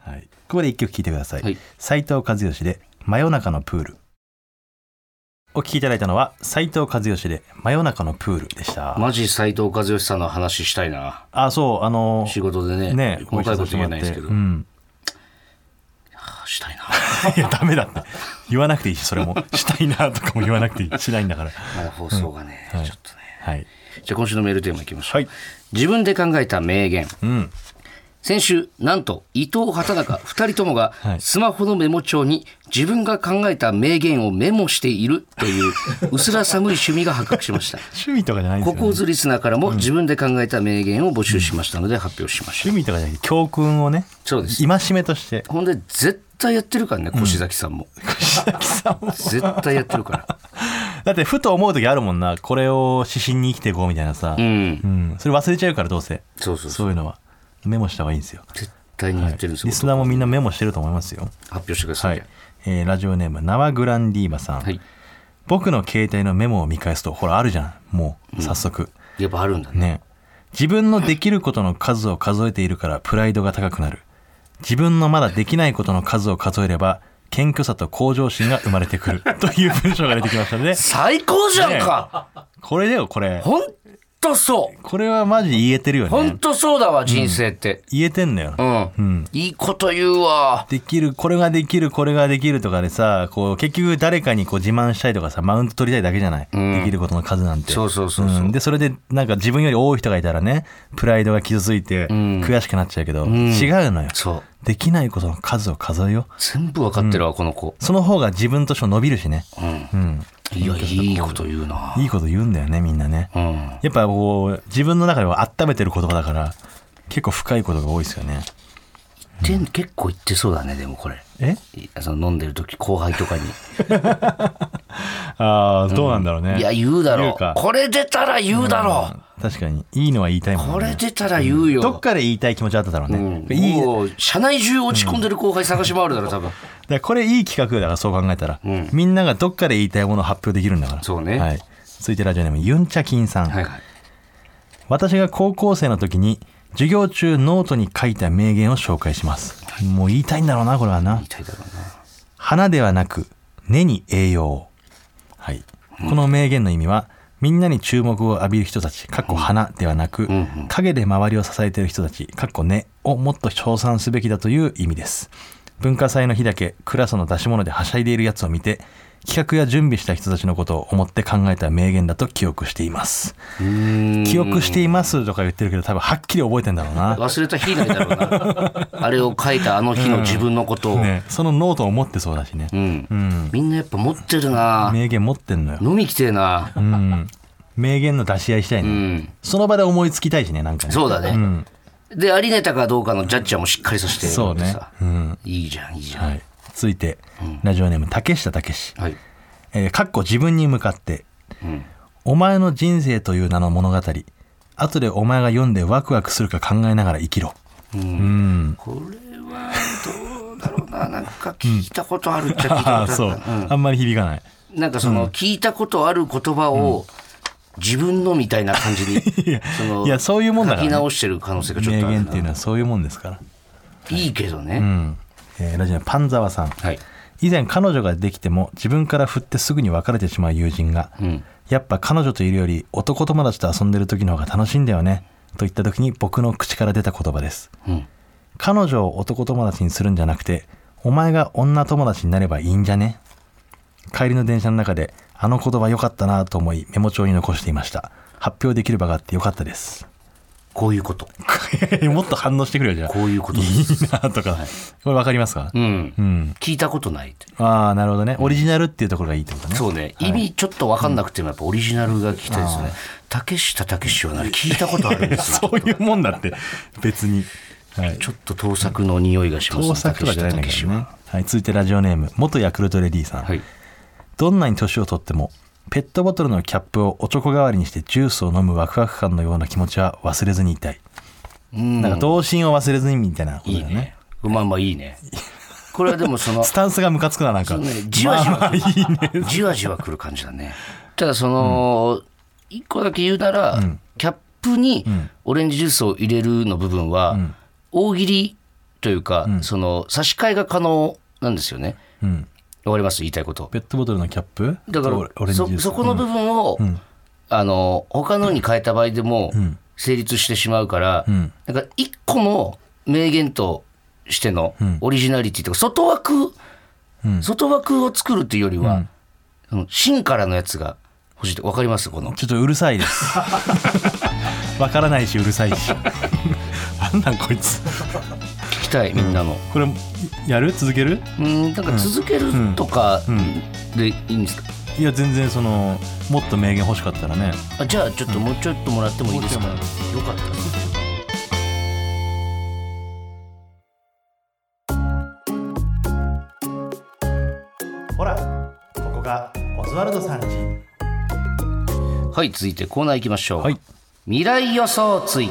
はい。ここで一曲聴いてください、
はい。
斉藤和義で真夜中のプールお聴きいただいたのは斉藤和義で真夜中のプールでした、
マジ斉藤和義さんの話したいな。
あそうあの
仕事でね
ね
細かいこと言えないですけど、
うん。
したいな。
いやダメだって。言わなくていいしそれも。したいなとかも言わなくていいしないんだから。
まだ放送がね、
はい。
ちょっとね。
はい
じゃあ今週のメールテーマいきましょう、
はい。
自分で考えた名言。
うん
先週なんと伊藤畑中2人ともが
はい。
スマホのメモ帳に自分が考えた名言をメモしているという 薄ら寒い趣味が発覚しました。
趣味とかじゃないんですよ、ね、
ココーズリスナーからも自分で考えた名言を募集しましたので発表しました、
趣味とかじゃなくて教訓をね。
そうです。
戒めとして。
ほんで絶対やってるからね越崎さんも、絶対やってるから。
だってふと思う時あるもんな。これを指針に生きていこうみたいなさ、
うん。
うん。それ忘れちゃうからどうせ。
そうそうそう。
そういうのはメモした方がいいんですよ。
絶対にやってるんですよ、
リスナーもみんなメモしてると思いますよ。
発表してくださ、
はい。い、えーラジオネームナワグランディーバさん、
はい。
僕の携帯のメモを見返すとほらあるじゃん。もう早速、
やっぱあるんだね。
ね。自分のできることの数を数えているからプライドが高くなる。自分のまだできないことの数を数えれば謙虚さと向上心が生まれてくる。という文章が出てきましたので
最高じゃんか、
これだよこれ。
ほんとそう。
これはマジ言えてるよね。
ほんとそうだわ人生って。
言えてんだよ、
うん、
うん。
いいこと言うわ。
できるこれができるこれができるとかでさこう結局誰かにこう自慢したいとかさマウント取りたいだけじゃない、できることの数なんて。
そうそうそうそう。ん。
でそれでなんか自分より多い人がいたらねプライドが傷ついて悔しくなっちゃうけど、違うのよ。
そう。
できないことの数を数えよう。
全部わかってるわ、この子。
その方が自分としても伸びるしね、うん、
いやいいこと言うな。い
いこと言うんだよねみんなね、
うん。
やっぱこう自分の中では温めてる言葉だから結構深いことが多いですよね
で結構言ってそうだねでもこれ。
え？
いその飲んでる時後輩とかに。
ああどうなんだろうね、
いや言うだろ
言う
これ出たら言うだろ
確かに。いいのは言いたいもん
う
ね。
これ出たら言うよ、
どっかで言いたい気持ちあっただろうね、
もう社内中落ち込んでる後輩探し回るだろ多分。
らこれいい企画だからそう考えたら、みんながどっかで言いたいものを発表できるんだから。
そうね。
はい、続いてラジオネームユンチャキンさん、
はいはい。
私が高校生の時に授業中ノートに書いた名言を紹介します。もう言いたいんだろうなこれはな。
言いたいだろうな。
花ではなく根に栄養。をはい、この名言の意味はみんなに注目を浴びる人たちかっこ花ではなく、影で周りを支えている人たちかっこ根をもっと称賛すべきだという意味です。文化祭の日だけクラスの出し物ではしゃいでいるやつを見て企画や準備した人たちのことを思って考えた名言だと記憶しています。記憶していますとか言ってるけど多分はっきり覚えてんだろうな。
忘れた日ないだろうな。あれを書いたあの日の自分のことを、
ね、そのノートを持ってそうだしね、
うん。
うん、
みんなやっぱ持ってるな。
名言持ってんのよ、
飲みきてえな。
うん、名言の出し合いしたいね、
うん。
その場で思いつきたいしねなんかね。
そうだね、
ん。
でありネタかどうかのジャッジはもうしっかりさせて
そうね。
さ。
うん。
いいじゃんいいじゃん。
はい続いて、ラジオネーム竹下武史
はい、
えーかっこ自分に向かって
うん。
お前の人生という名の物語後でお前が読んでワクワクするか考えながら生きろ。うん、
これはどうだろうな。なんか聞いたことあるっちゃ聞いたことある。
う、あん。まり響かない。
なんかその聞いたことある言葉を自分のみたいな感じに その
いやそういうもんだからね。
書き直してる可能性がちょっ
名
とある
言っていうのはそういうもんですから。
いいけどね、
うん、えーラジオネームパンザワさん。
はい。
以前彼女ができても自分から振ってすぐに別れてしまう友人が、
ん。
やっぱ彼女といるより男友達と遊んでる時の方が楽しいんだよねと言った時に僕の口から出た言葉です。
うん。
彼女を男友達にするんじゃなくてお前が女友達になればいいんじゃね？帰りの電車の中であの言葉良かったなと思いメモ帳に残していました。発表できる場があって良かったです
こういうこと。
もっと反応してくれよじゃあ。
こういうこと
いいなとか、これ分かりますか、
うん。
うん。
聞いたことないって。
ああなるほどね。オリジナルっていうところがいいってことね。
そうね、意味ちょっと分かんなくてもやっぱオリジナルが聞きたいですね。竹下武史はな聞いたことあるんですよ。
そういうもんだって。別に、はい、
ちょっと盗作の匂いがしますね
盗作とかじゃないんだけどね。
は、
はい、続いてラジオネーム元ヤクルトレディさん、
はい。
どんなに年を取ってもペットボトルのキャップをおちょこ代わりにしてジュースを飲むワクワク感のような気持ちは忘れずにいたい、
うん。
なんか童心を忘れずにみたいなことだよね。
いいね。まあまあいいね。これはでもその
スタンスがムカつくななんか、
じわじわ。
まあまあいいね。
じわじわくる感じだね。ただその一個だけ言うなら、キャップにオレンジジュースを入れるの部分は、大喜利というか、その差し替えが可能なんですよね。
うん
わかります？言いたいこと。
ペットボトルのキャップ？
だからそそこの部分を、あの他のに変えた場合でも成立してしまうから、
ん。
なんか一個の名言としてのオリジナリティとか外枠、外枠を作るっていうよりは、その芯からのやつが欲しいって分かります？この。
ちょっとうるさいです。わからないしうるさいし。なんなんこいつ。
聞きたいみんなの、
これやる？続ける？
うん、なんか続けるとかでいいんですか、
いや全然そのもっと名言欲しかったらね。
あじゃあちょっともうちょっともらってもいいですか、よかったです。
ほらここがオズワルドさんち。
はい続いてコーナー行きましょう、
はい。
未来予想つい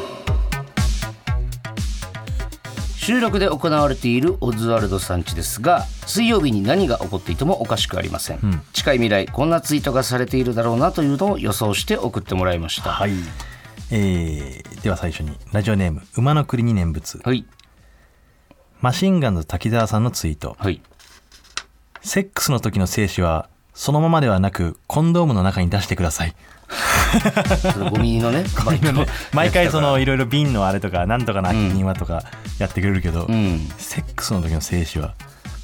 収録で行われているオズワルドさんちですが水曜日に何が起こっていてもおかしくありません、近い未来こんなツイートがされているだろうなというのを予想して送ってもらいました。
はい、えー、では最初にラジオネーム馬の栗に念仏。
はい。
マシンガンズ滝沢さんのツイート。
はい。
セックスの時の精子はそのままではなくコンドームの中に出してください
そのゴミのね
毎回そのいろいろ瓶のあれとかなんとかな空き瓶はとかやってくれるけど、
うん。
セックスの時の精子は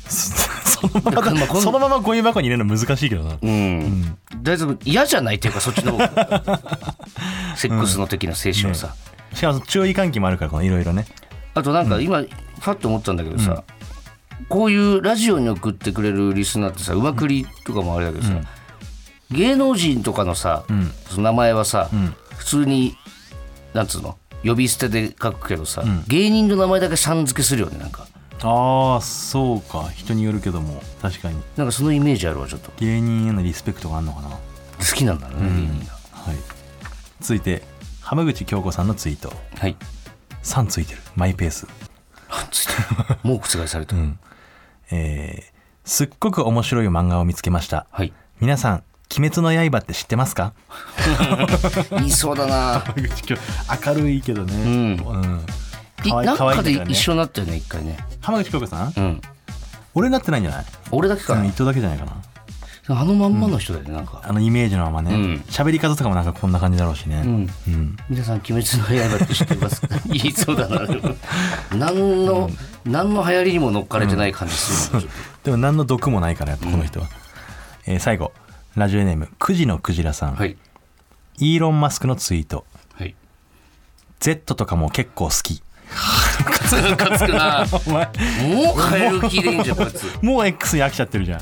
そ そのまま
だまあ
そのままゴミ箱に入れるの難しいけどな、
うん、大丈夫？嫌じゃないっていうかそっちの セックスの時の精子はさ、
しかも注意喚起もあるからこのいろいろね。
あとなんか今、ファッと思ったんだけどさ、こういうラジオに送ってくれるリスナーってさうまくりとかもあれだけどさ、芸能人とかのさ、その名前はさ、普通になんつうの？呼び捨てで書くけどさ、芸人の名前だけさん付けするよねなんか。
ああそうか。人によるけども。確かに。
なんかそのイメージあるわちょっと。
芸人へのリスペクトがあるのかな？は
好きなんだろうね、芸人が。
い。続いて浜口京子さんのツイート。
はい。
3ついてる。マイペース。
ついてる。もう覆された、
えーすっごく面白い漫画を見つけました。
はい。
皆さん鬼滅の刃って知ってますか？
言いそうだな。
浜口京明るいけどね。
うん。
うん。
い
可愛い
なんかで一緒になったよね一回ね。
浜口京子さん？
うん。
俺なってないんじゃない？
俺だけか。な
うん伊藤だけじゃないかな。
あのまんまの人だよねなんか、
あのイメージのまま
うん。
ね喋、り方とかもなんかこんな感じだろうしね。
うん。
うん。
皆さん「鬼滅の刃」って知ってます？か 言いそうだな。でも何の、何の流行りにも乗っかれてない感じする
でも何の毒もないからやっぱこの人は、えー最後ラジオネーム9時のクジラさん、
とはい。
イーロン・マスクのツイート。
はい。
Z とかも結構好き。
ムカつくな。
お前。
もう変える気でいいんじゃんこいつ。
もう X に飽きちゃってるじゃん。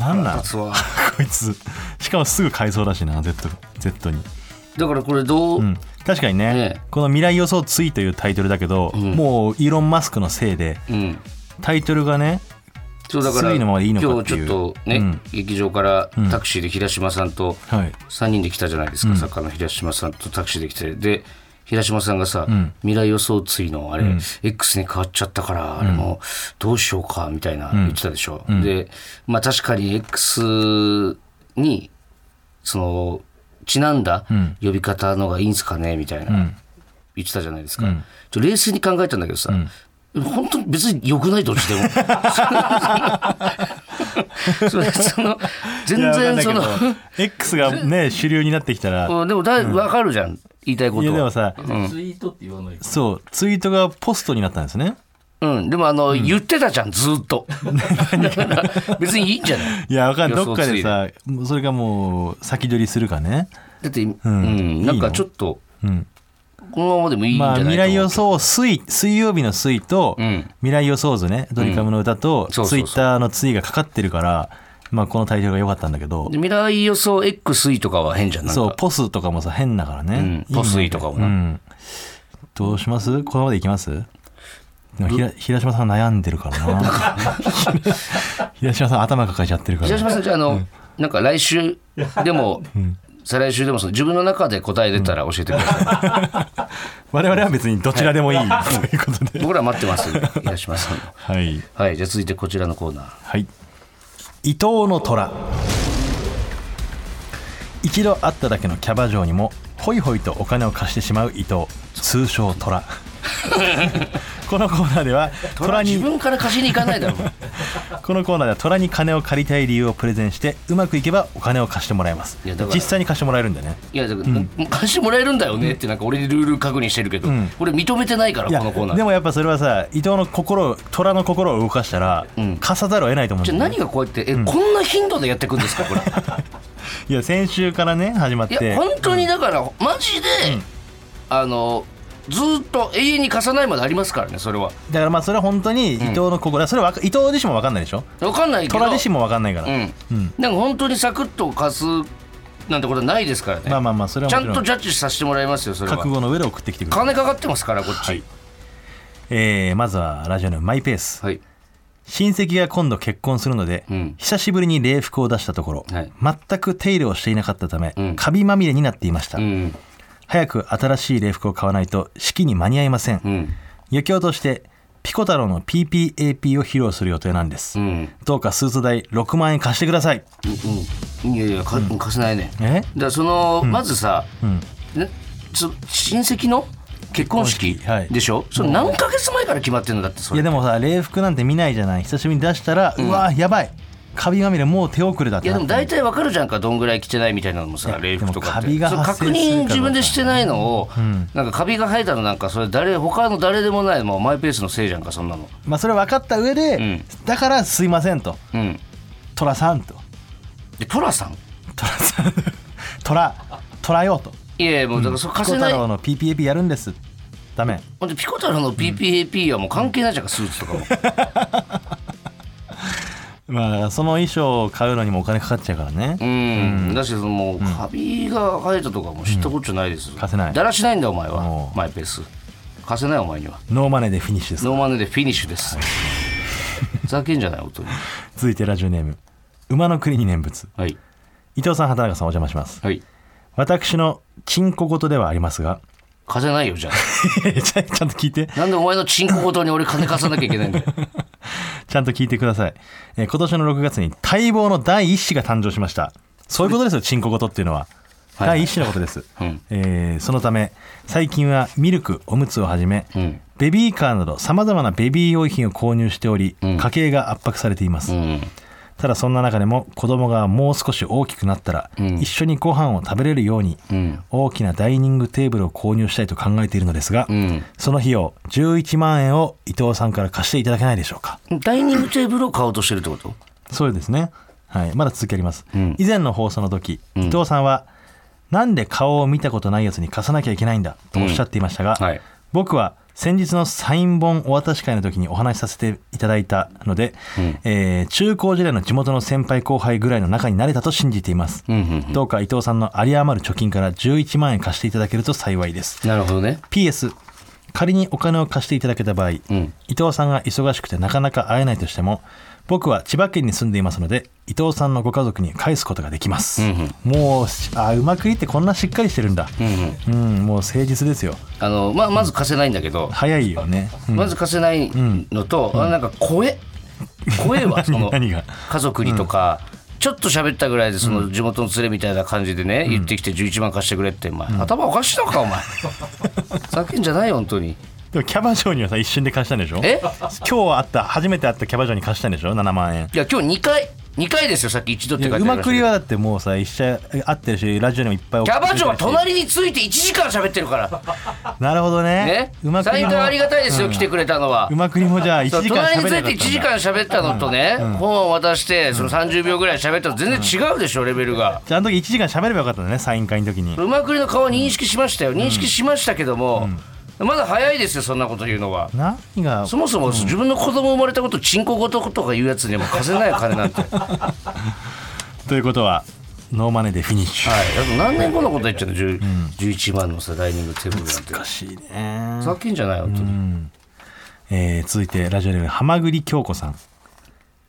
なんなん？
ムカつ
こいつ。しかもすぐ買いそうだしな Z, Z に。
だからこれどう、
うん。確かにね。
ね。
この「未来予想つい」というタイトルだけど、
ん。
もうイーロン・マスクのせいで
うん。
タイトルがね
そうだから今日ちょっとね、
うん。
劇場からタクシーで平島さんと
はい。
3人で来たじゃないですか、作家の平島さんとタクシーで来て。で平島さんがさ、未来予想ついのあれ、X に変わっちゃったから、あれもどうしようかみたいな言ってたでしょ、でまあ確かに X にそのちなんだ呼び方のがいいんすかねみたいな、言ってたじゃないですか、ちょ冷静に考えたんだけどさ、本当に別に良くないどっちでも。それその全然その
X がね主流になってきたら。
うんでもだい分かるじゃん、言いたいこと。は
いやでもさ
ツイートって言わない
そうツイートがポストになったんですね。
うん、でもあの、言ってたじゃんずっと。別にいいんじゃない？
いやわかんない。どっかでさそれがもう先取りするかね。
だって、うん。
いいの
なんかちょっと
うん
このままでもいいんじゃ
まあ、
ないか
未来予想水水曜日の水と、
うん。
未来予想図ねドリカムの歌と、ツイッターのツイがかかってるから、まあ、このタイトルが良かったんだけど。
で未来予想 X 位とかは変じゃんなんか。
そうポスとかもさ変だからね、
うん。ポスイとかもな。
うん、どうします？このままでいきます？平島さん悩んでるからな。平島さん頭抱えちゃってるから。
平島さんじゃああの、なんか来週でも、再来週でもその自分の中で答え出たら教えてください、
我々は別にどちらでもいい。ということで。
僕ら待ってます。平島さんの
はい。
はい。じゃあ続いてこちらのコーナー。
はい。伊藤の虎。一度会っただけのキャバ嬢にもホイホイとお金を貸してしまう伊藤。通称虎。このコーナーでは虎に
自分から貸しに行かないだろ
このコーナーでは虎に金を借りたい理由をプレゼンしてうまくいけばお金を貸してもらえます。
いやだから
実際に貸してもらえるんだよね。
いやだから、貸してもらえるんだよねってなんか俺にルール確認してるけど、俺認めてないから
いや
このコーナー。
でもやっぱそれはさ伊藤の心を虎の心を動かしたら、
ん。
貸さざるを得ないと思うん
じゃあ
だよね
何がこうやってえ、こんな頻度でやっていくんですかこれ。
いや先週からね始まっ
いや
て
本当にだからマジで、あのずーっと永遠に貸さないまでありますからねそれは。
だからまあそれは本当に伊藤の心、それは伊藤自身も分かんないでしょ？
分かんないけど。
虎自身も分かんないから、
うん、
うん。
なんか本当にサクッと貸すなんてことはないですからね、
まあまあまあそれは
ちゃんとジャッジさせてもらいますよそれは。
覚悟の上で送ってきてくれる、
金かかってますからこっち。
はい。えーまずはラジオのマイペース。
はい。
親戚が今度結婚するので、
うん。
久しぶりに礼服を出したところ、
はい。
全く手入れをしていなかったため、
うん。
カビまみれになっていました、
うん
早く新しい礼服を買わないと式に間に合いません、
うん。
余興としてピコ太郎の PPAP を披露する予定なんです、
うん。
どうかスーツ代6万円貸してください。
うんいやいやか貸せないね。
え？
らその、まずさ、
ん。
ね、そ親戚の結婚式
結婚式はい。
でしょ、それ何ヶ月前から決まってるんだってそれ。
いやでもさ礼服なんて見ないじゃない。久しぶりに出したら、うわやばいカビまみれもう手遅れだって
いやでも大体わかるじゃんかどんぐらい着てないみたいなのもさ礼服とかっ確認自分でしてないのを、なんかカビが生えたのなんかそれ誰他の誰でもないもうマイペースのせいじゃんかそんなの。
まあそれ分かった上で、
ん。
だからすいませんと。
うん。
寅さんと。
でトラさん？
寅さん。寅寅よと。
いやいやもうだからそれ
ピコ
貸せない、
太郎の PPAP やるんです。ダメ。
ほんでピコ太郎の PPAP はもう関係ないじゃんかスーツとかも
まあその衣装を買うのにもお金かかっちゃうからね、
うん、だしそのもうカビが生えたとかもう知ったことないです、
貸せない。
だらしないんだお前
お
は
う。
マイペース。貸せないお前には。
ノーマネーでフィニッシュです。
ノーマネーでフィニッシュです、ふざけんじゃない本当に。
続いてラジオネーム。馬の国に念仏。
はい。
伊藤さん畑中さんお邪魔します。
はい。
私のチンコ事ではありますが。
貸せないよじゃあ。
ち ゃちゃんと聞いて。
なんでお前のチンコごとに俺金貸さなきゃいけないんだよ。
ちゃんと聞いてください、えー今年の6月に待望の第一子が誕生しました。そういうことですよチンコ事っていうのは。
はい。
第一子のことです、
うん。
えーそのため最近はミルクおむつをはじめ、
うん。
ベビーカーなどさまざまなベビー用品を購入しており、
ん。
家計が圧迫されています、
うん。
ただそんな中でも子供がもう少し大きくなったら、
ん。
一緒にご飯を食べれるように、
うん。
大きなダイニングテーブルを購入したいと考えているのですが、
うん。
その費用11万円を伊藤さんから貸していただけないでしょうか。
ダイニングテーブルを買おうとしてるってこと？
そうですね。はい。まだ続きあります、
うん。
以前の放送の時、伊藤さんはなんで顔を見たことないやつに貸さなきゃいけないんだとおっしゃっていましたが、
はい。
僕は先日のサイン本お渡し会の時にお話しさせていただいたので、
ん。
えー中高時代の地元の先輩後輩ぐらいの仲になれたと信じています、
うんうん
どうか伊藤さんの有り余る貯金から11万円貸していただけると幸いです。
なるほどね。
PS 仮にお金を貸していただけた場合、
ん。
伊藤さんが忙しくてなかなか会えないとしても僕は千葉県に住んでいますので伊藤さんのご家族に返すことができます、
うん
もうあうまくいってこんなしっかりしてるんだ。
うんうん。
うん、もう誠実ですよ。
あの、まあ、まず貸せないんだけど、
早いよね、うん。
まず貸せないのと、あなんか声。声は その
何が？
家族にとか、ちょっと喋ったぐらいでその地元の連れみたいな感じでね、言ってきて11万貸してくれって、お前。頭おかしいのかお前。ふざけんじゃないよ本当に
でもキャバ嬢にはさ一瞬で貸したんでしょ？
え？
今日会った初めて会ったキャバ嬢に貸したんでしょ？7万円。
いや今日2回2回ですよさっき一度って書いてありましたけど。
うまくりはだってもうさ一社合ってるしラジオにもいっぱい
キャバ嬢は隣について1時間喋ってるから。
なるほどね。
ね？
うまくりも
最近ありがたいですよ、来てくれたのは。
うまくりもじゃあ1
そう
時間
隣について1
喋れなかったんだ。
時間喋ったのとね、本を渡してその30秒ぐらい喋ったの全然違うでしょレベルが。
じゃああの時1時間喋ればよかったんだねサイン会の時に。
うまくりの顔認識しましたよ。認識しましたけども、まだ早いですよそんなこと言うのは。
何が？
そもそも自分の子供生まれたことチンコごととか言うやつにはもう貸せないよ金なんて。は い
ということはノーマネーでフィニッシュ。
あと何年後のこと言っちゃうの、10 11万のさダイニングテーブルなんて。
難しいね。
ふざけんじゃないよ本当に、
えー続いてラジオネーム浜栗京子さん。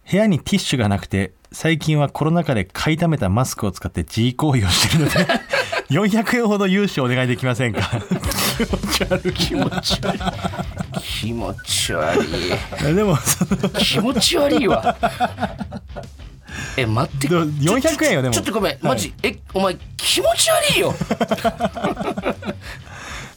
部屋にティッシュがなくて最近はコロナ禍で買いためたマスクを使って自慰行為をしているので 400円ほど融資お願いできませんか？
気持ち悪い。気持ち悪い。
でもその
気持ち悪いわ。え待って。
でも400円よでも。
ちょっとごめんマジ、えお前気持ち悪いよ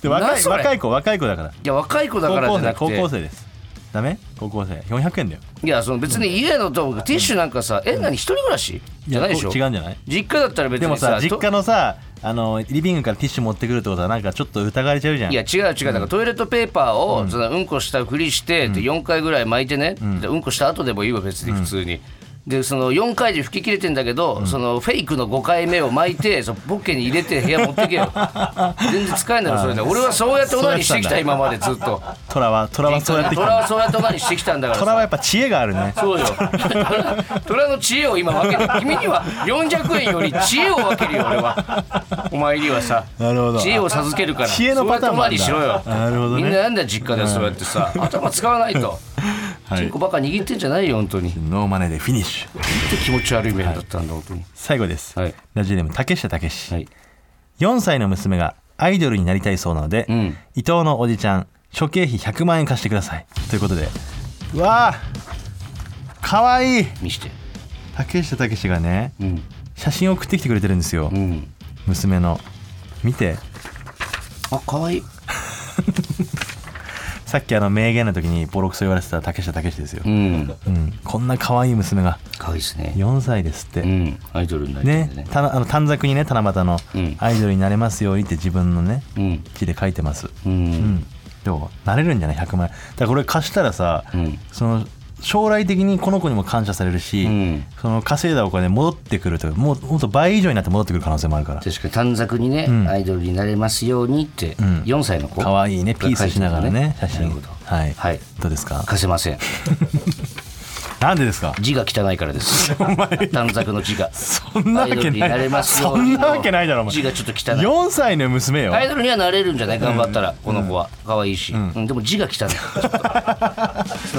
で若
ない
若い子若い子だから
いや若い子だからじゃなくて
高校生ですダメ高校生400円だよ
いやその別に家のとティッシュなんかさえ何一人暮らしじゃないでしょ
違うんじゃない
実家だったら別
でも
さ
実家のさあのリビングからティッシュ持ってくるってことはなんかちょっと疑われちゃうじゃん。
いや違う違う。だからトイレットペーパーをそのうんこしたふりしてで4回ぐらい巻いてね。でうんこした後でもいいわ別に普通に。でその4回で吹き切れてんだけど、そのフェイクの5回目を巻いてそのポッケに入れて部屋持ってけよ。全然使えないのそれで。俺はそうやってオナニーしてきた今までずっと。
トラはトラはそうやってきた。
トラはそうやってオナニーしてきたんだからさ。
トラはやっぱ知恵があるね。
そうよ。トラの知恵を今分けて君には400円より知恵を分けるよ俺は。お前にはさ。
なるほど。
知恵を授けるから。
知恵のパターンもあるんなるほどね。
みんななんだよ実家でそうやってさ。頭使わないと
はい。
チンコばっか握ってんじゃないよ本当に。
ノーマネーでフィニッシュ。
なんて気持ち悪い面だったんだ本当に。
最後です、
はい。
ラジオネーム竹下武史、
はい。
4歳の娘がアイドルになりたいそうなので、
ん。
伊藤のおじちゃん諸経費100万円貸してください。ということで。うわーかわいい。
見して。
竹下武史がね
うん。
写真送ってきてくれてるんですよ、
うん。
娘の。見て。
あ可愛い
さっきあの名言の時にボロクソ言われてた竹下武史ですよ。
う、ん。
うん。こんな可愛い娘が
可愛いですね。
4歳ですって、
うん。アイドルになりたいんでね。
ね。たあの短冊にね七夕の
うん。
アイドルになれますようにって自分のね
うん。
字で書いてます。
う
うん。んどうなれるんじゃない？100万円。だからこれ貸したらさ、
うん。
その将来的にこの子にも感謝されるし、
うん。
その稼いだお金戻ってくるというかもうもっと倍以上になって戻ってくる可能性もあるから。
確かに短冊にね、
ん。
アイドルになれますようにって、
ん。
4歳の子。
可愛いねピースしながらね写真。はい、
はい。
どうですか？
貸せません
なんでですか？
字が汚いからです。短冊の字が。
そんなわけ
な
ないそんなわけないだろお前。
字がちょっと汚い。
4歳の娘よ。
アイドルにはなれるんじゃない？頑張ったら、この子は。可愛いし、うん。でも字が汚い。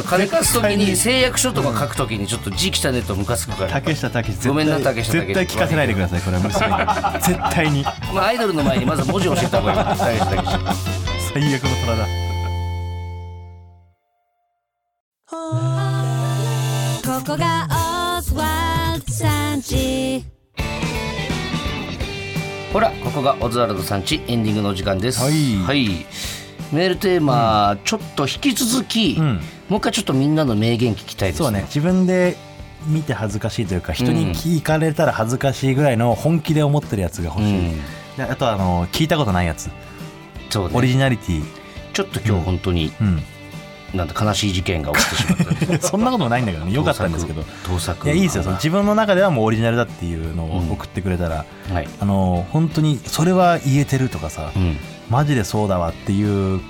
金貸す時に 誓約書とか書く時にちょっと字汚いとムカつくから。
竹下武史
ごめんな竹下武史
絶対聞かせないでくださいこれは。娘に。絶対に
まあ、アイドルの前にまず文字を教えた方がいい竹下だけし
最悪の虎だ
ここがオズワルドさんち。
ほらここがオズワルドさんち。エンディングのお時間です。
はい。
メールテーマ、ちょっと引き続き、
ん。
もう一回ちょっとみんなの名言聞きたいです
そうね。自分で見て恥ずかしいというか人に聞かれたら恥ずかしいぐらいの本気で思ってるやつが欲しい、
うん。
であとはあの聞いたことないやつ。
そうね。
オリジナリティ。
ちょっと今日本当に、
うん
なんだ悲しい事件が起きてしまった
そんなこともないんだけどね。よかったんですけど。
盗作。
いやいいですよ。その自分の中ではもうオリジナルだっていうのを送ってくれたら、
はい、
あの本当にそれは言えてるとかさ、
うん、
マジでそうだわっていう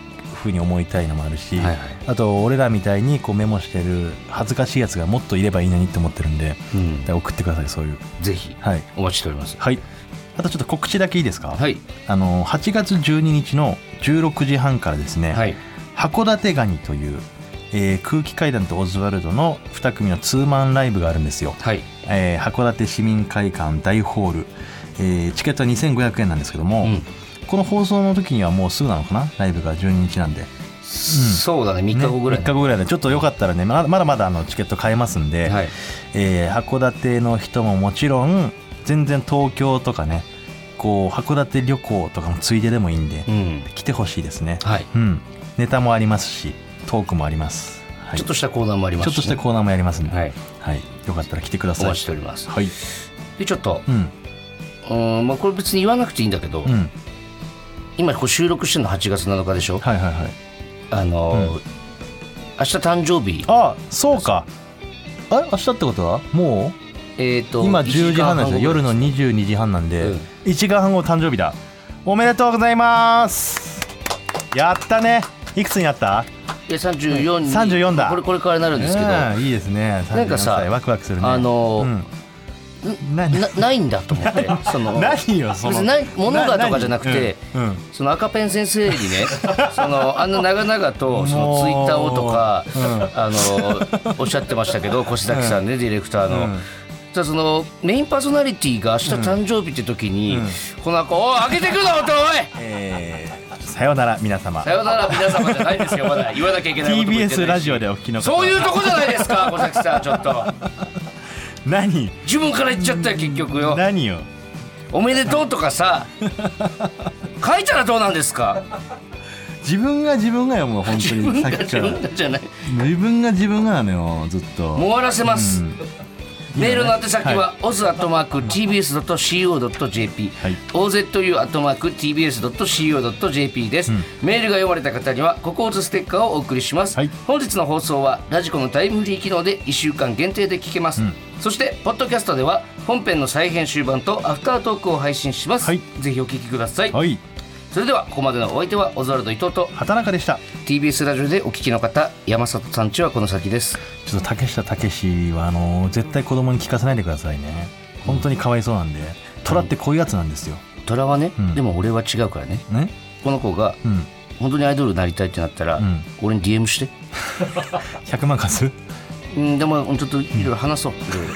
ふうに思いたいのもあるし、
はいはい。
あと俺らみたいにこうメモしてる恥ずかしいやつがもっといればいいのにって思ってるんで、
うん。
で送ってくださいそういう。
ぜひ
はい。
お待ちしております。
はい。あとちょっと告知だけいいですか、
はい。
あの8月12日の16時半からですね、
はい
函館ガニという、えー空気階段とオズワルドの2組のツーマンライブがあるんですよ、
はい。
えー函館市民会館大ホール、えーチケットは2500円なんですけども、
うん。
この放送の時にはもうすぐなのかな？ライブが12日なんで、
そうだね。3日後ぐらい、
ね、3日後ぐらいでちょっとよかったらねまだまだまだあのチケット買えますんで、
はい。
えー函館の人ももちろん全然東京とかねこう函館旅行とかもついででもいいんで、
うん。
来てほしいですね、
はい。
うん、ネタもありますしトークもあります、はい。
ちょっとしたコーナーもありますしね、
ちょっとしたコーナーもやりますんで、
はい。
はい。よかったら来てください。
お待ちしております。
はい。
でちょっと
うん。
うんまあこれ別に言わなくていいんだけど、
うん。
今こう収録してるの8月7日でしょ？
はいはいはい。
あのー明日誕生日。
あそうか。あ明日ってことは？も
えっ、と
う今10時半なんですよ。夜の
2
22時半なんで、
うん。
1時間半後誕生日だ。おめでとうございます。やったねいくつになった？
いや34に。
34だ。
これこれからなるんですけど、
うんいいですね。
なんかさ
34歳ワクワクするね。
あのー
うん。何
なないんだと思って。その
何よその。
別にないものがとかじゃなくて
うん。うん。
その赤ペン先生にね そのあんな長々とそのツイッターをとか、
うん。
あのおっしゃってましたけど越崎さんね、ディレクターの。
うん。
じゃあそのメインパーソナリティが明日誕生日って時に、この子おい開けてくぞおい。
えーさようなら皆様。
さよなら皆様じゃないですよまだ言わなきゃいけない
TBS
し
ラジオでお聞きの方。
そういうとこじゃないですか小崎さんちょっと。
何？
自分から言っちゃったよ結局よ。
何よ？
おめでとうとかさ書いたらどうなんですか？
自分が自分がよもう本当
自分
に
が自分がじゃない。
自分が自分がなのよずっと。
終わらせます、
うん
メールの宛先は、
は
oz.tbs.co.jp、
はい。
ozu.tbs.co.jp です、メールが読まれた方にはココーズステッカーをお送りします、
はい。
本日の放送はラジコのタイムフリー機能で1週間限定で聞けます、そしてポッドキャストでは本編の再編集版とアフタートークを配信します、
はい。
ぜひお聞きくださ
い
それではここまでのお相手はオズワルド伊藤と
畑中でした。
TBS ラジオでお聞きの方山里さんちはこの先です。
ちょっと竹下武史はあの絶対子供に聞かせないでくださいね。本当にかわいそうなんで虎ってこういうやつなんですよ。
虎はね、
うん。
でも俺は違うからね。
ね？
この子が
うん。
本当にアイドルになりたいってなったら、
うん。
俺に DM して。
100万貸す？
うんでもちょっといろいろ話そう。いろいろ